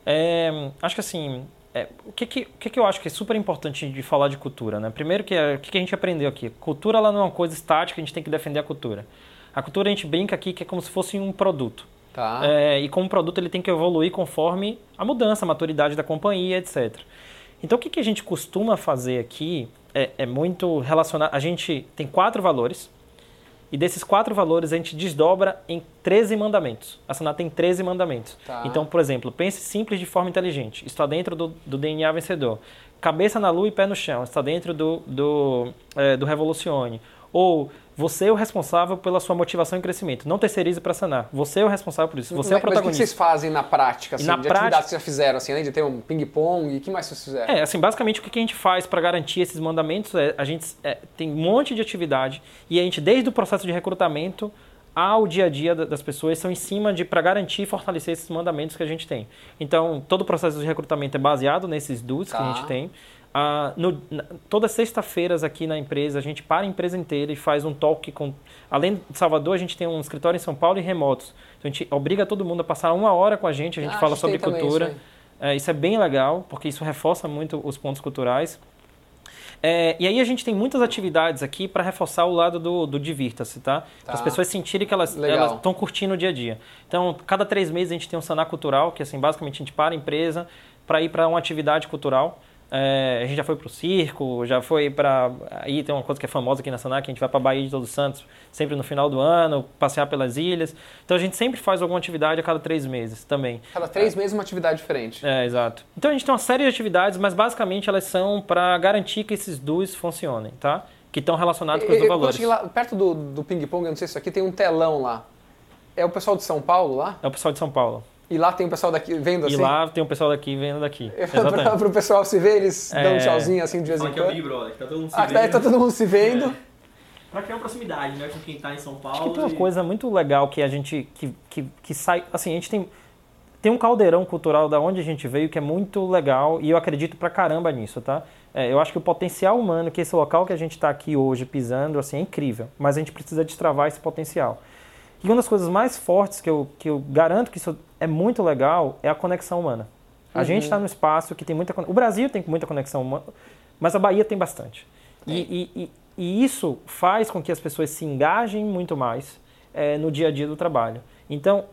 [SPEAKER 2] É, acho que assim, é, o que, que, o que, que eu acho que é super importante de falar de cultura, né? Primeiro que é, o que, que a gente aprendeu aqui? Cultura ela não é uma coisa estática, a gente tem que defender a cultura. A cultura a gente brinca aqui que é como se fosse um produto.
[SPEAKER 1] Tá.
[SPEAKER 2] É, e como produto ele tem que evoluir conforme a mudança, a maturidade da companhia, etc. Então o que, que a gente costuma fazer aqui é, é muito relacionado. A gente tem quatro valores e desses quatro valores a gente desdobra em 13 mandamentos. A Saná tem 13 mandamentos. Tá. Então, por exemplo, pense simples de forma inteligente. Está dentro do, do DNA vencedor. Cabeça na lua e pé no chão. Está dentro do, do, é, do Revolucione. Ou você é o responsável pela sua motivação e crescimento. Não terceirize para sanar. Você é o responsável por isso. Você mas, é o protagonista. Mas
[SPEAKER 1] o que vocês fazem na prática, assim, na de prática, atividades que vocês já fizeram, assim, além de ter um ping-pong, e o que mais vocês fizeram?
[SPEAKER 2] É, assim, basicamente o que a gente faz para garantir esses mandamentos é, a gente é, tem um monte de atividade e a gente, desde o processo de recrutamento ao dia a dia das pessoas, são em cima de, para garantir e fortalecer esses mandamentos que a gente tem. Então, todo o processo de recrutamento é baseado nesses dudes tá. que a gente tá. tem. Ah, no, na, todas sexta-feiras aqui na empresa, a gente para a empresa inteira e faz um talk com. Além de Salvador, a gente tem um escritório em São Paulo e remotos. Então a gente obriga todo mundo a passar uma hora com a gente, a gente ah, fala sobre cultura. Isso, é, isso, é bem legal, porque isso reforça muito os pontos culturais. É, e aí a gente tem muitas atividades aqui para reforçar o lado do, do divirta-se, tá? tá? As pessoas sentirem que elas estão curtindo o dia a dia. Então, cada três meses a gente tem um sanar cultural, que assim, basicamente a gente para a empresa para ir para uma atividade cultural. É, a gente já foi para o circo, já foi para. Aí tem uma coisa que é famosa aqui na que a gente vai para Bahia de Todos Santos sempre no final do ano, passear pelas ilhas. Então a gente sempre faz alguma atividade a cada três meses também.
[SPEAKER 1] Cada três é. meses uma atividade diferente.
[SPEAKER 2] É, exato. Então a gente tem uma série de atividades, mas basicamente elas são para garantir que esses dois funcionem, tá? Que estão relacionados com os valores.
[SPEAKER 1] Lá, perto do, do ping-pong, eu não sei se isso aqui tem um telão lá. É o pessoal de São Paulo lá?
[SPEAKER 2] É o pessoal de São Paulo.
[SPEAKER 1] E lá tem o pessoal daqui vendo assim?
[SPEAKER 2] E lá tem o pessoal daqui vendo daqui.
[SPEAKER 1] para o pessoal se ver, eles é... dão um tchauzinho assim de vez em quando. Aqui é o
[SPEAKER 3] Big Brother, que tá todo mundo se
[SPEAKER 1] ah,
[SPEAKER 3] vendo.
[SPEAKER 1] Tá, todo mundo se vendo. É.
[SPEAKER 3] Pra criar uma proximidade, né, com quem tá em São Paulo.
[SPEAKER 2] Acho que tem uma e... coisa muito legal que a gente, que, que, que sai, assim, a gente tem, tem um caldeirão cultural da onde a gente veio que é muito legal e eu acredito pra caramba nisso, tá? É, eu acho que o potencial humano, que esse local que a gente está aqui hoje pisando, assim, é incrível, mas a gente precisa destravar esse potencial. E uma das coisas mais fortes que eu, que eu garanto que isso é muito legal é a conexão humana. A uhum. gente está no espaço que tem muita O Brasil tem muita conexão humana, mas a Bahia tem bastante. E, e, e, e, isso faz com que as pessoas se engajem muito mais é, no dia a dia do trabalho. Então,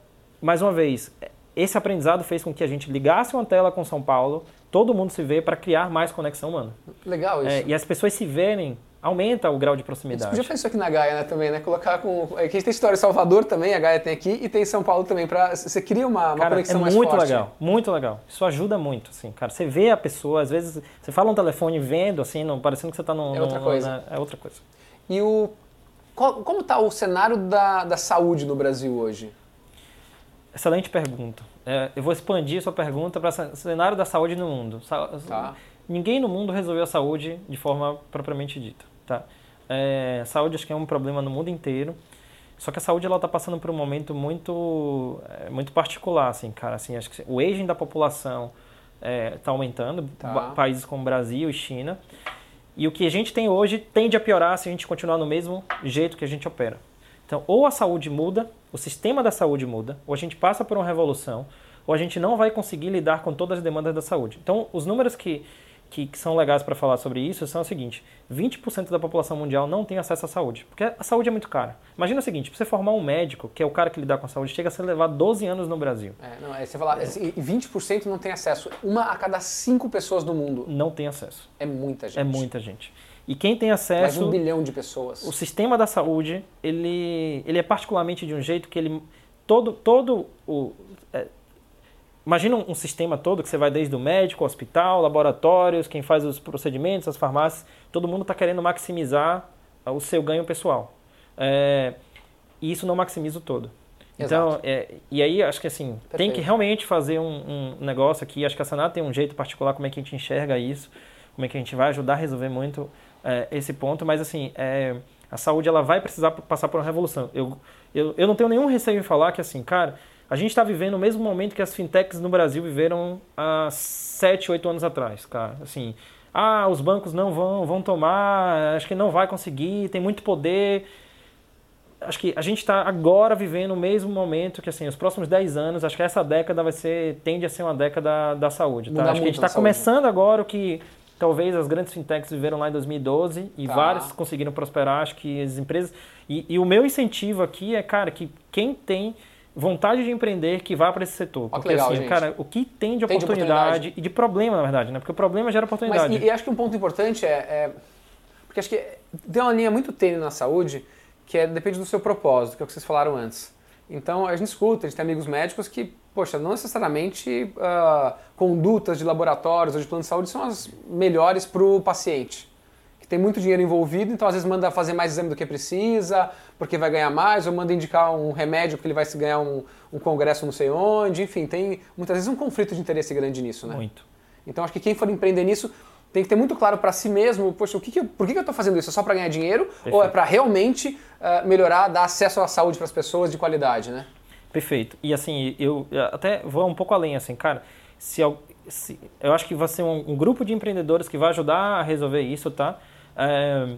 [SPEAKER 2] mais uma vez, esse aprendizado fez com que a gente ligasse uma tela com São Paulo, todo mundo se vê para criar mais conexão humana.
[SPEAKER 1] Legal isso.
[SPEAKER 2] É, e as pessoas se verem aumenta o grau de proximidade.
[SPEAKER 1] Você já fez isso aqui na Gaia, né, também, né? Colocar com... Aqui a gente tem história em Salvador também, a Gaia tem aqui, e tem em São Paulo também, para você cria uma, uma
[SPEAKER 2] cara,
[SPEAKER 1] conexão
[SPEAKER 2] é
[SPEAKER 1] mais
[SPEAKER 2] muito
[SPEAKER 1] forte.
[SPEAKER 2] legal, muito legal. Isso ajuda muito, assim, cara. Você vê a pessoa, às vezes, você fala um telefone vendo, assim, não, parecendo que você está num...
[SPEAKER 1] É outra coisa.
[SPEAKER 2] Né, é outra coisa.
[SPEAKER 1] E o... Qual, como está o cenário da, da saúde no Brasil hoje?
[SPEAKER 2] Excelente pergunta. É, eu vou expandir a sua pergunta para o cenário da saúde no mundo. Tá. Ninguém no mundo resolveu a saúde de forma propriamente dita, tá? É, saúde acho que é um problema no mundo inteiro. Só que a saúde ela está passando por um momento muito, é, muito particular, assim, cara. Assim, acho que o aging da população está é, tá aumentando, tá. países como Brasil e China. E o que a gente tem hoje tende a piorar se a gente continuar no mesmo jeito que a gente opera. Então, ou a saúde muda, o sistema da saúde muda, ou a gente passa por uma revolução, ou a gente não vai conseguir lidar com todas as demandas da saúde. Então, os números que que, que são legais para falar sobre isso são o seguinte: 20% da população mundial não tem acesso à saúde, porque a saúde é muito cara. Imagina o seguinte: para você formar um médico, que é o cara que lidar com a saúde, chega a ser levar 12 anos no Brasil.
[SPEAKER 1] É, não, é, você fala, é. 20% não tem acesso. Uma a cada cinco pessoas do mundo.
[SPEAKER 2] Não tem acesso.
[SPEAKER 1] É muita gente.
[SPEAKER 2] É muita gente. E quem tem acesso. Mais
[SPEAKER 1] um bilhão de pessoas.
[SPEAKER 2] O sistema da saúde, ele, ele é particularmente de um jeito que ele. Todo, todo o, Imagina um, sistema todo que você vai desde o médico, hospital, laboratórios, quem faz os procedimentos, as farmácias, todo mundo está querendo maximizar o seu ganho pessoal. É, e isso não maximiza o todo. Então, é, e aí acho que assim, Perfeito. tem que realmente fazer um, um, negócio aqui. Acho que a Sanat tem um jeito particular como é que a gente enxerga isso, como é que a gente vai ajudar a resolver muito é, esse ponto. Mas assim, é, a saúde ela vai precisar passar por uma revolução. Eu, eu, eu não tenho nenhum receio em falar que assim, cara, a gente está vivendo o mesmo momento que as fintechs no Brasil viveram há 7, 8 anos atrás, cara. Assim, ah, os bancos não vão, vão tomar, acho que não vai conseguir, tem muito poder. Acho que a gente está agora vivendo o mesmo momento que, assim, os próximos 10 anos, acho que essa década vai ser, tende a ser uma década da saúde, tá? acho que a gente está começando agora o que talvez as grandes fintechs viveram lá em 2012 e tá. várias conseguiram prosperar, acho que as empresas... E, e o meu incentivo aqui é, cara, que quem tem vontade de empreender que vá para esse setor. Porque
[SPEAKER 1] legal,
[SPEAKER 2] assim,
[SPEAKER 1] gente.
[SPEAKER 2] cara, o que tem de, tem oportunidade, de oportunidade, e de problema, na verdade, né? Porque o problema gera oportunidade.
[SPEAKER 1] Mas, e, e acho que um ponto importante é, é, Porque acho que tem uma linha muito tênue na saúde que é, depende do seu propósito, que é o que vocês falaram antes. Então, a gente escuta, a gente tem amigos médicos que, poxa, não necessariamente uh, condutas de laboratórios ou de plano de saúde são as melhores para o paciente que tem muito dinheiro envolvido, então às vezes manda fazer mais exame do que precisa, porque vai ganhar mais, ou manda indicar um remédio porque ele vai se ganhar um, um congresso não sei onde, enfim, tem muitas vezes um conflito de interesse grande nisso, né?
[SPEAKER 2] Muito.
[SPEAKER 1] Então acho que quem for empreender nisso tem que ter muito claro para si mesmo, poxa, o que, que eu, por que, que eu estou fazendo isso? É só para ganhar dinheiro Perfeito. ou é para realmente uh, melhorar, dar acesso à saúde para as pessoas de qualidade, né?
[SPEAKER 2] Perfeito. E assim, eu até vou um pouco além, assim, cara, se, se eu acho que vai ser um, um, grupo de empreendedores que vai ajudar a resolver isso, tá? É,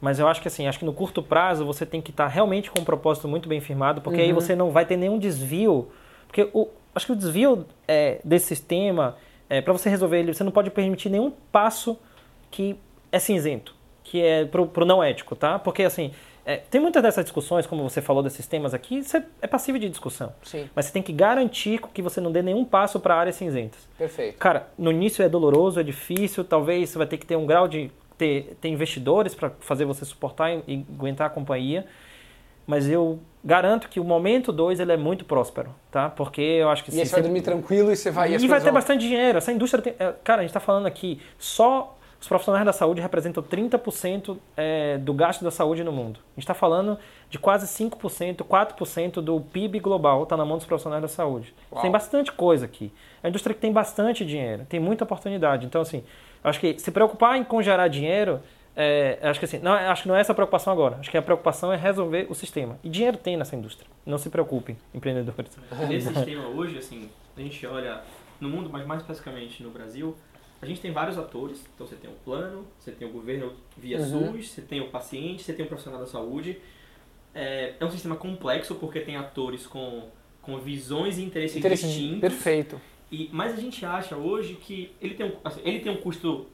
[SPEAKER 2] mas eu acho que assim, acho que no curto prazo você tem que estar tá realmente com um propósito muito bem firmado, porque uhum. aí você não vai ter nenhum desvio, porque o, acho que o desvio é, desse sistema é, para você resolver ele, você não pode permitir nenhum passo que é cinzento, que é pro, pro não ético, tá? Porque assim, é, tem muitas dessas discussões, como você falou desses temas aqui, você é passível de discussão.
[SPEAKER 1] Sim.
[SPEAKER 2] Mas você tem que garantir que você não dê nenhum passo para áreas cinzentas.
[SPEAKER 1] Perfeito.
[SPEAKER 2] Cara, no início é doloroso, é difícil, talvez você vai ter que ter um grau de ter, ter investidores para fazer você suportar e, e aguentar a companhia mas eu garanto que o momento 2 ele é muito próspero, tá? Porque eu acho que...
[SPEAKER 1] E aí você vai dormir tranquilo e você vai...
[SPEAKER 2] E, vai ter vão... bastante dinheiro. Essa indústria tem... É, cara, a gente está falando aqui, só os profissionais da saúde representam 30% é, do gasto da saúde no mundo. A gente está falando de quase 5%, 4% do PIB global está na mão dos profissionais da saúde. Uau. Tem bastante coisa aqui. É uma indústria que tem bastante dinheiro, tem muita oportunidade. Então, assim, acho que se preocupar em congerar dinheiro é, acho que assim, não, acho que não é essa a preocupação agora. Acho que a preocupação é resolver o sistema. E dinheiro tem nessa indústria. Não se preocupem, empreendedores.
[SPEAKER 3] Esse sistema hoje, assim, a gente olha no mundo, mas mais especificamente no Brasil, a gente tem vários atores. Então você tem o plano, você tem o governo via uhum. SUS, você tem o paciente, você tem o profissional da saúde. É, é um sistema complexo porque tem atores com, com visões e interesses Interesse distintos.
[SPEAKER 1] Perfeito.
[SPEAKER 3] E, mas a gente acha hoje que ele tem um, assim, ele tem um custo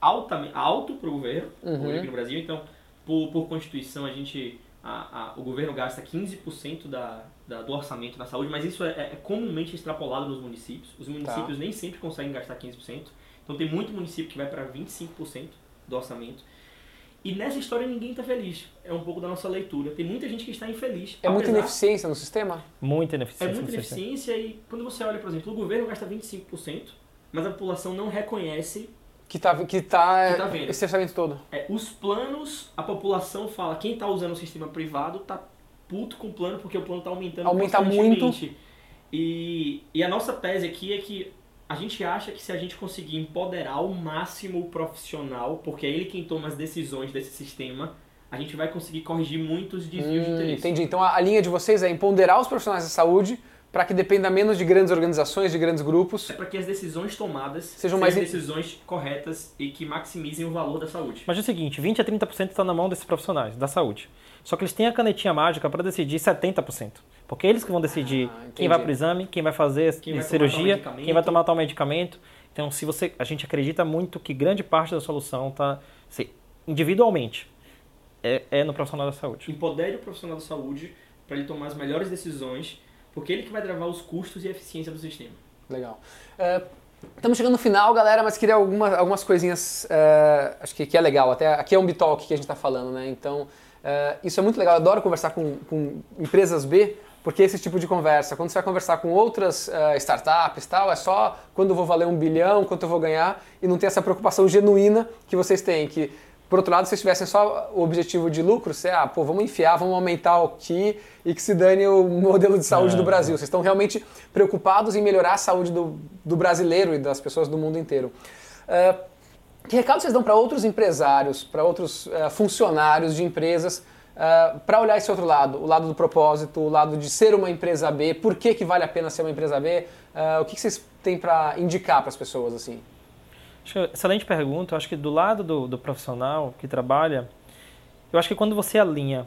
[SPEAKER 3] altamente, alto para o governo, uhum. aqui no Brasil. Então, por, por Constituição, a gente, a, a, o governo gasta 15% da, da, do orçamento da saúde, mas isso é, é, comumente extrapolado nos municípios. Os municípios tá. nem sempre conseguem gastar 15%. Então, tem muito município que vai para 25% do orçamento. E nessa história ninguém está feliz. É um pouco da nossa leitura. Tem muita gente que está infeliz.
[SPEAKER 1] É muita ineficiência no sistema?
[SPEAKER 2] Muita ineficiência.
[SPEAKER 3] É muita ineficiência e quando você olha, por exemplo, o governo gasta 25%, mas a população não reconhece
[SPEAKER 1] que tá, que tá, que tá vendo. esse orçamento todo.
[SPEAKER 3] É, os planos, a população fala, quem está usando o sistema privado tá puto com o plano porque o plano está aumentando
[SPEAKER 1] Aumenta muito.
[SPEAKER 3] E, e a nossa tese aqui é que a gente acha que se a gente conseguir empoderar ao máximo o profissional, porque é ele quem toma as decisões desse sistema, a gente vai conseguir corrigir muitos desvios hum, de interesse.
[SPEAKER 1] Entendi. Então a, a linha de vocês é empoderar os profissionais da saúde para que dependa menos de grandes organizações, de grandes grupos.
[SPEAKER 3] É para que as decisões tomadas sejam, mais decisões corretas e que maximizem o valor da saúde.
[SPEAKER 2] Mas é o seguinte, 20 a 30% está na mão desses profissionais da saúde. Só que eles têm a canetinha mágica para decidir 70%. Porque eles que vão decidir ah, quem vai para o exame, quem vai fazer quem cirurgia, vai quem vai tomar tal medicamento. Então, se você, a gente acredita muito que grande parte da solução está individualmente é, é no profissional da saúde.
[SPEAKER 3] Empodere o profissional da saúde para ele tomar as melhores decisões porque ele que vai travar os custos e a eficiência do sistema.
[SPEAKER 1] Legal. Uh, estamos chegando no final, galera, mas queria algumas, algumas coisinhas, uh, acho que, que é legal. Até aqui é um Bitalk que a gente está falando, né? Então, uh, isso é muito legal. Eu adoro conversar com, com empresas B, porque esse tipo de conversa, quando você vai conversar com outras uh, startups tal, é só quando eu vou valer um bilhão, quanto eu vou ganhar, e não tem essa preocupação genuína que vocês têm, que por outro lado, se vocês tivessem só o objetivo de lucro, você, ah, pô, vamos enfiar, vamos aumentar o que e que se dane o modelo de saúde é, do Brasil. É. Vocês estão realmente preocupados em melhorar a saúde do, do brasileiro e das pessoas do mundo inteiro. Uh, que recado vocês dão para outros empresários, para outros uh, funcionários de empresas, uh, para olhar esse outro lado, o lado do propósito, o lado de ser uma empresa B, por que, que vale a pena ser uma empresa B? o que, que vocês têm para indicar para as pessoas assim?
[SPEAKER 2] excelente pergunta. Eu acho que do lado do, do profissional que trabalha, eu acho que quando você alinha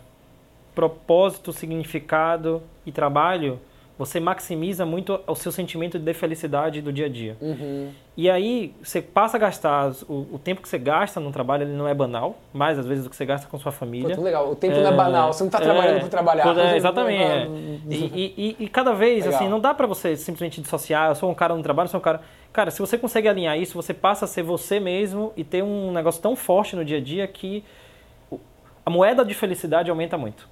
[SPEAKER 2] propósito, significado e trabalho, você maximiza muito o seu sentimento de felicidade do dia a dia.
[SPEAKER 1] Uhum.
[SPEAKER 2] E aí você passa a gastar, o, o, tempo que você gasta no trabalho ele não é banal, mais às vezes do que você gasta com sua família.
[SPEAKER 1] Pô, legal, o tempo é, não é banal, você não está trabalhando é, por trabalhar.
[SPEAKER 2] É, exatamente. É. E, e, e, cada vez, legal. assim, não dá para você simplesmente dissociar, eu sou um cara no trabalho, eu sou um cara... Cara, se você consegue alinhar isso, você passa a ser você mesmo e ter um negócio tão forte no dia a dia que a moeda de felicidade aumenta muito.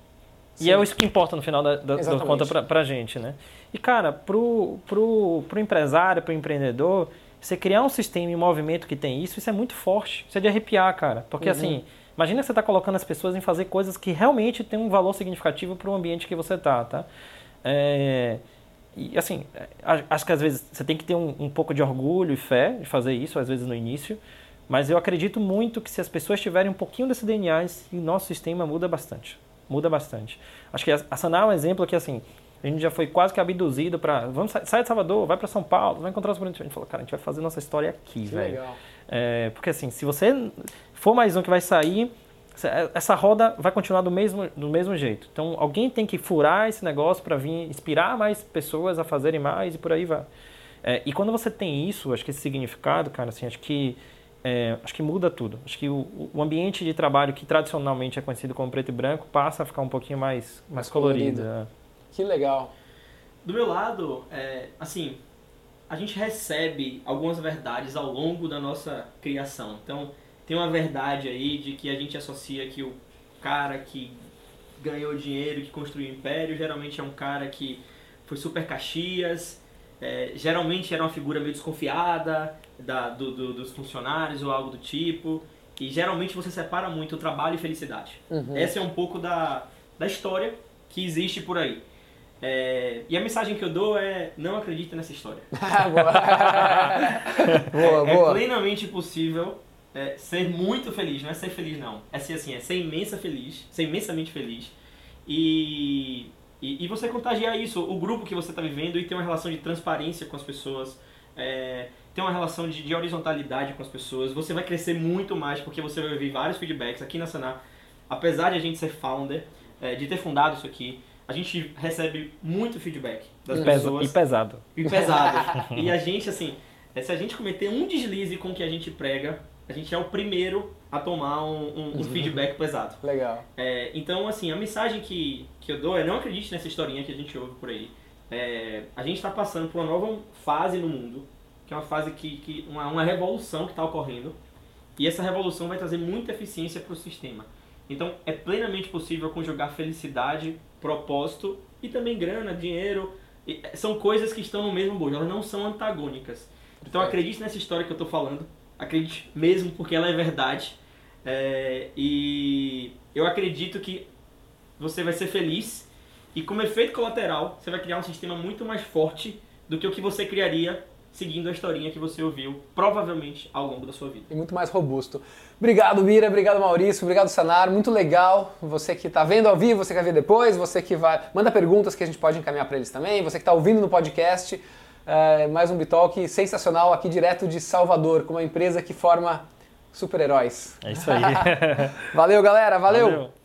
[SPEAKER 2] Sim. E é isso que importa no final da, da, conta pra, pra gente, né? E, cara, pro, pro, pro empresário, pro empreendedor, Você criar um sistema em movimento que tem isso, isso é muito forte. Isso é de arrepiar, cara. Porque uhum. assim, imagina que você está colocando as pessoas em fazer coisas que realmente têm um valor significativo para o ambiente que você está, tá? É, e assim, acho que às vezes você tem que ter um, um pouco de orgulho e fé de fazer isso, às vezes no início. Mas eu acredito muito que se as pessoas tiverem um pouquinho desse DNA, o nosso sistema muda bastante. Muda bastante. Acho que a Saná é um exemplo que, assim, a gente já foi quase que abduzido para. Vamos sair de Salvador, vai para São Paulo, vai encontrar os bonitos. A gente falou, cara, a gente vai fazer nossa história aqui, velho. É, porque assim, se você for mais um que vai sair, essa roda vai continuar do mesmo, do mesmo jeito. Então alguém tem que furar esse negócio para vir inspirar mais pessoas a fazerem mais e por aí vai. É, e quando você tem isso, acho que esse significado, cara, assim, acho que é, acho que muda tudo. Acho que o, o, ambiente de trabalho que tradicionalmente é conhecido como preto e branco passa a ficar um pouquinho mais, mais colorido. colorido. É.
[SPEAKER 1] Que legal.
[SPEAKER 3] Do meu lado, é, assim, a gente recebe algumas verdades ao longo da nossa criação. Então, tem uma verdade aí de que a gente associa que o cara que ganhou dinheiro, que construiu o império, geralmente é um cara que foi super caxias, é, geralmente era uma figura meio desconfiada da, do, do, dos funcionários ou algo do tipo. E geralmente você separa muito o trabalho e felicidade. Uhum. Essa é um pouco da, da história que existe por aí. É, e a mensagem que eu dou é: não acredite nessa história. boa. boa, é, boa. É plenamente possível é, ser muito feliz, não é ser feliz, não. É ser assim: é ser imensa feliz, ser imensamente feliz. E, e, e você contagiar isso, o grupo que você está vivendo, e ter uma relação de transparência com as pessoas. É, ter uma relação de, de, horizontalidade com as pessoas, você vai crescer muito mais porque você vai ouvir vários feedbacks aqui na Sanar. Apesar de a gente ser founder, é, de ter fundado isso aqui, a gente recebe muito feedback das
[SPEAKER 2] e
[SPEAKER 3] pessoas.
[SPEAKER 2] E pesado.
[SPEAKER 3] E pesado. e a gente, assim, é, se a gente cometer um deslize com o que a gente prega, a gente é o primeiro a tomar um, um, um uhum. feedback pesado.
[SPEAKER 1] Legal.
[SPEAKER 3] É, então, assim, a mensagem que, que eu dou é não acredite nessa historinha que a gente ouve por aí. É, a gente está passando por uma nova fase no mundo, que é uma fase que, que uma, uma revolução que está ocorrendo, e essa revolução vai trazer muita eficiência para o sistema. Então, é plenamente possível conjugar felicidade propósito e também grana, dinheiro. Eh, são coisas que estão no mesmo bojo, elas não são antagônicas. Então acredite nessa história que eu estou falando, acredite mesmo porque ela é verdade. É, e eu acredito que você vai ser feliz e como efeito colateral você vai criar um sistema muito mais forte do que o que você criaria seguindo a historinha que você ouviu, provavelmente, ao longo da sua vida.
[SPEAKER 1] E muito mais robusto. Obrigado, Mira, obrigado, Maurício, obrigado, Sanar, muito legal. Você que está vendo ao vivo, você que vai ver depois, você que vai... Manda perguntas que a gente pode encaminhar para eles também, você que está ouvindo no podcast. É, mais um Bitalk sensacional aqui direto de Salvador, com uma empresa que forma super-heróis.
[SPEAKER 2] É isso aí.
[SPEAKER 1] valeu, galera, valeu. valeu.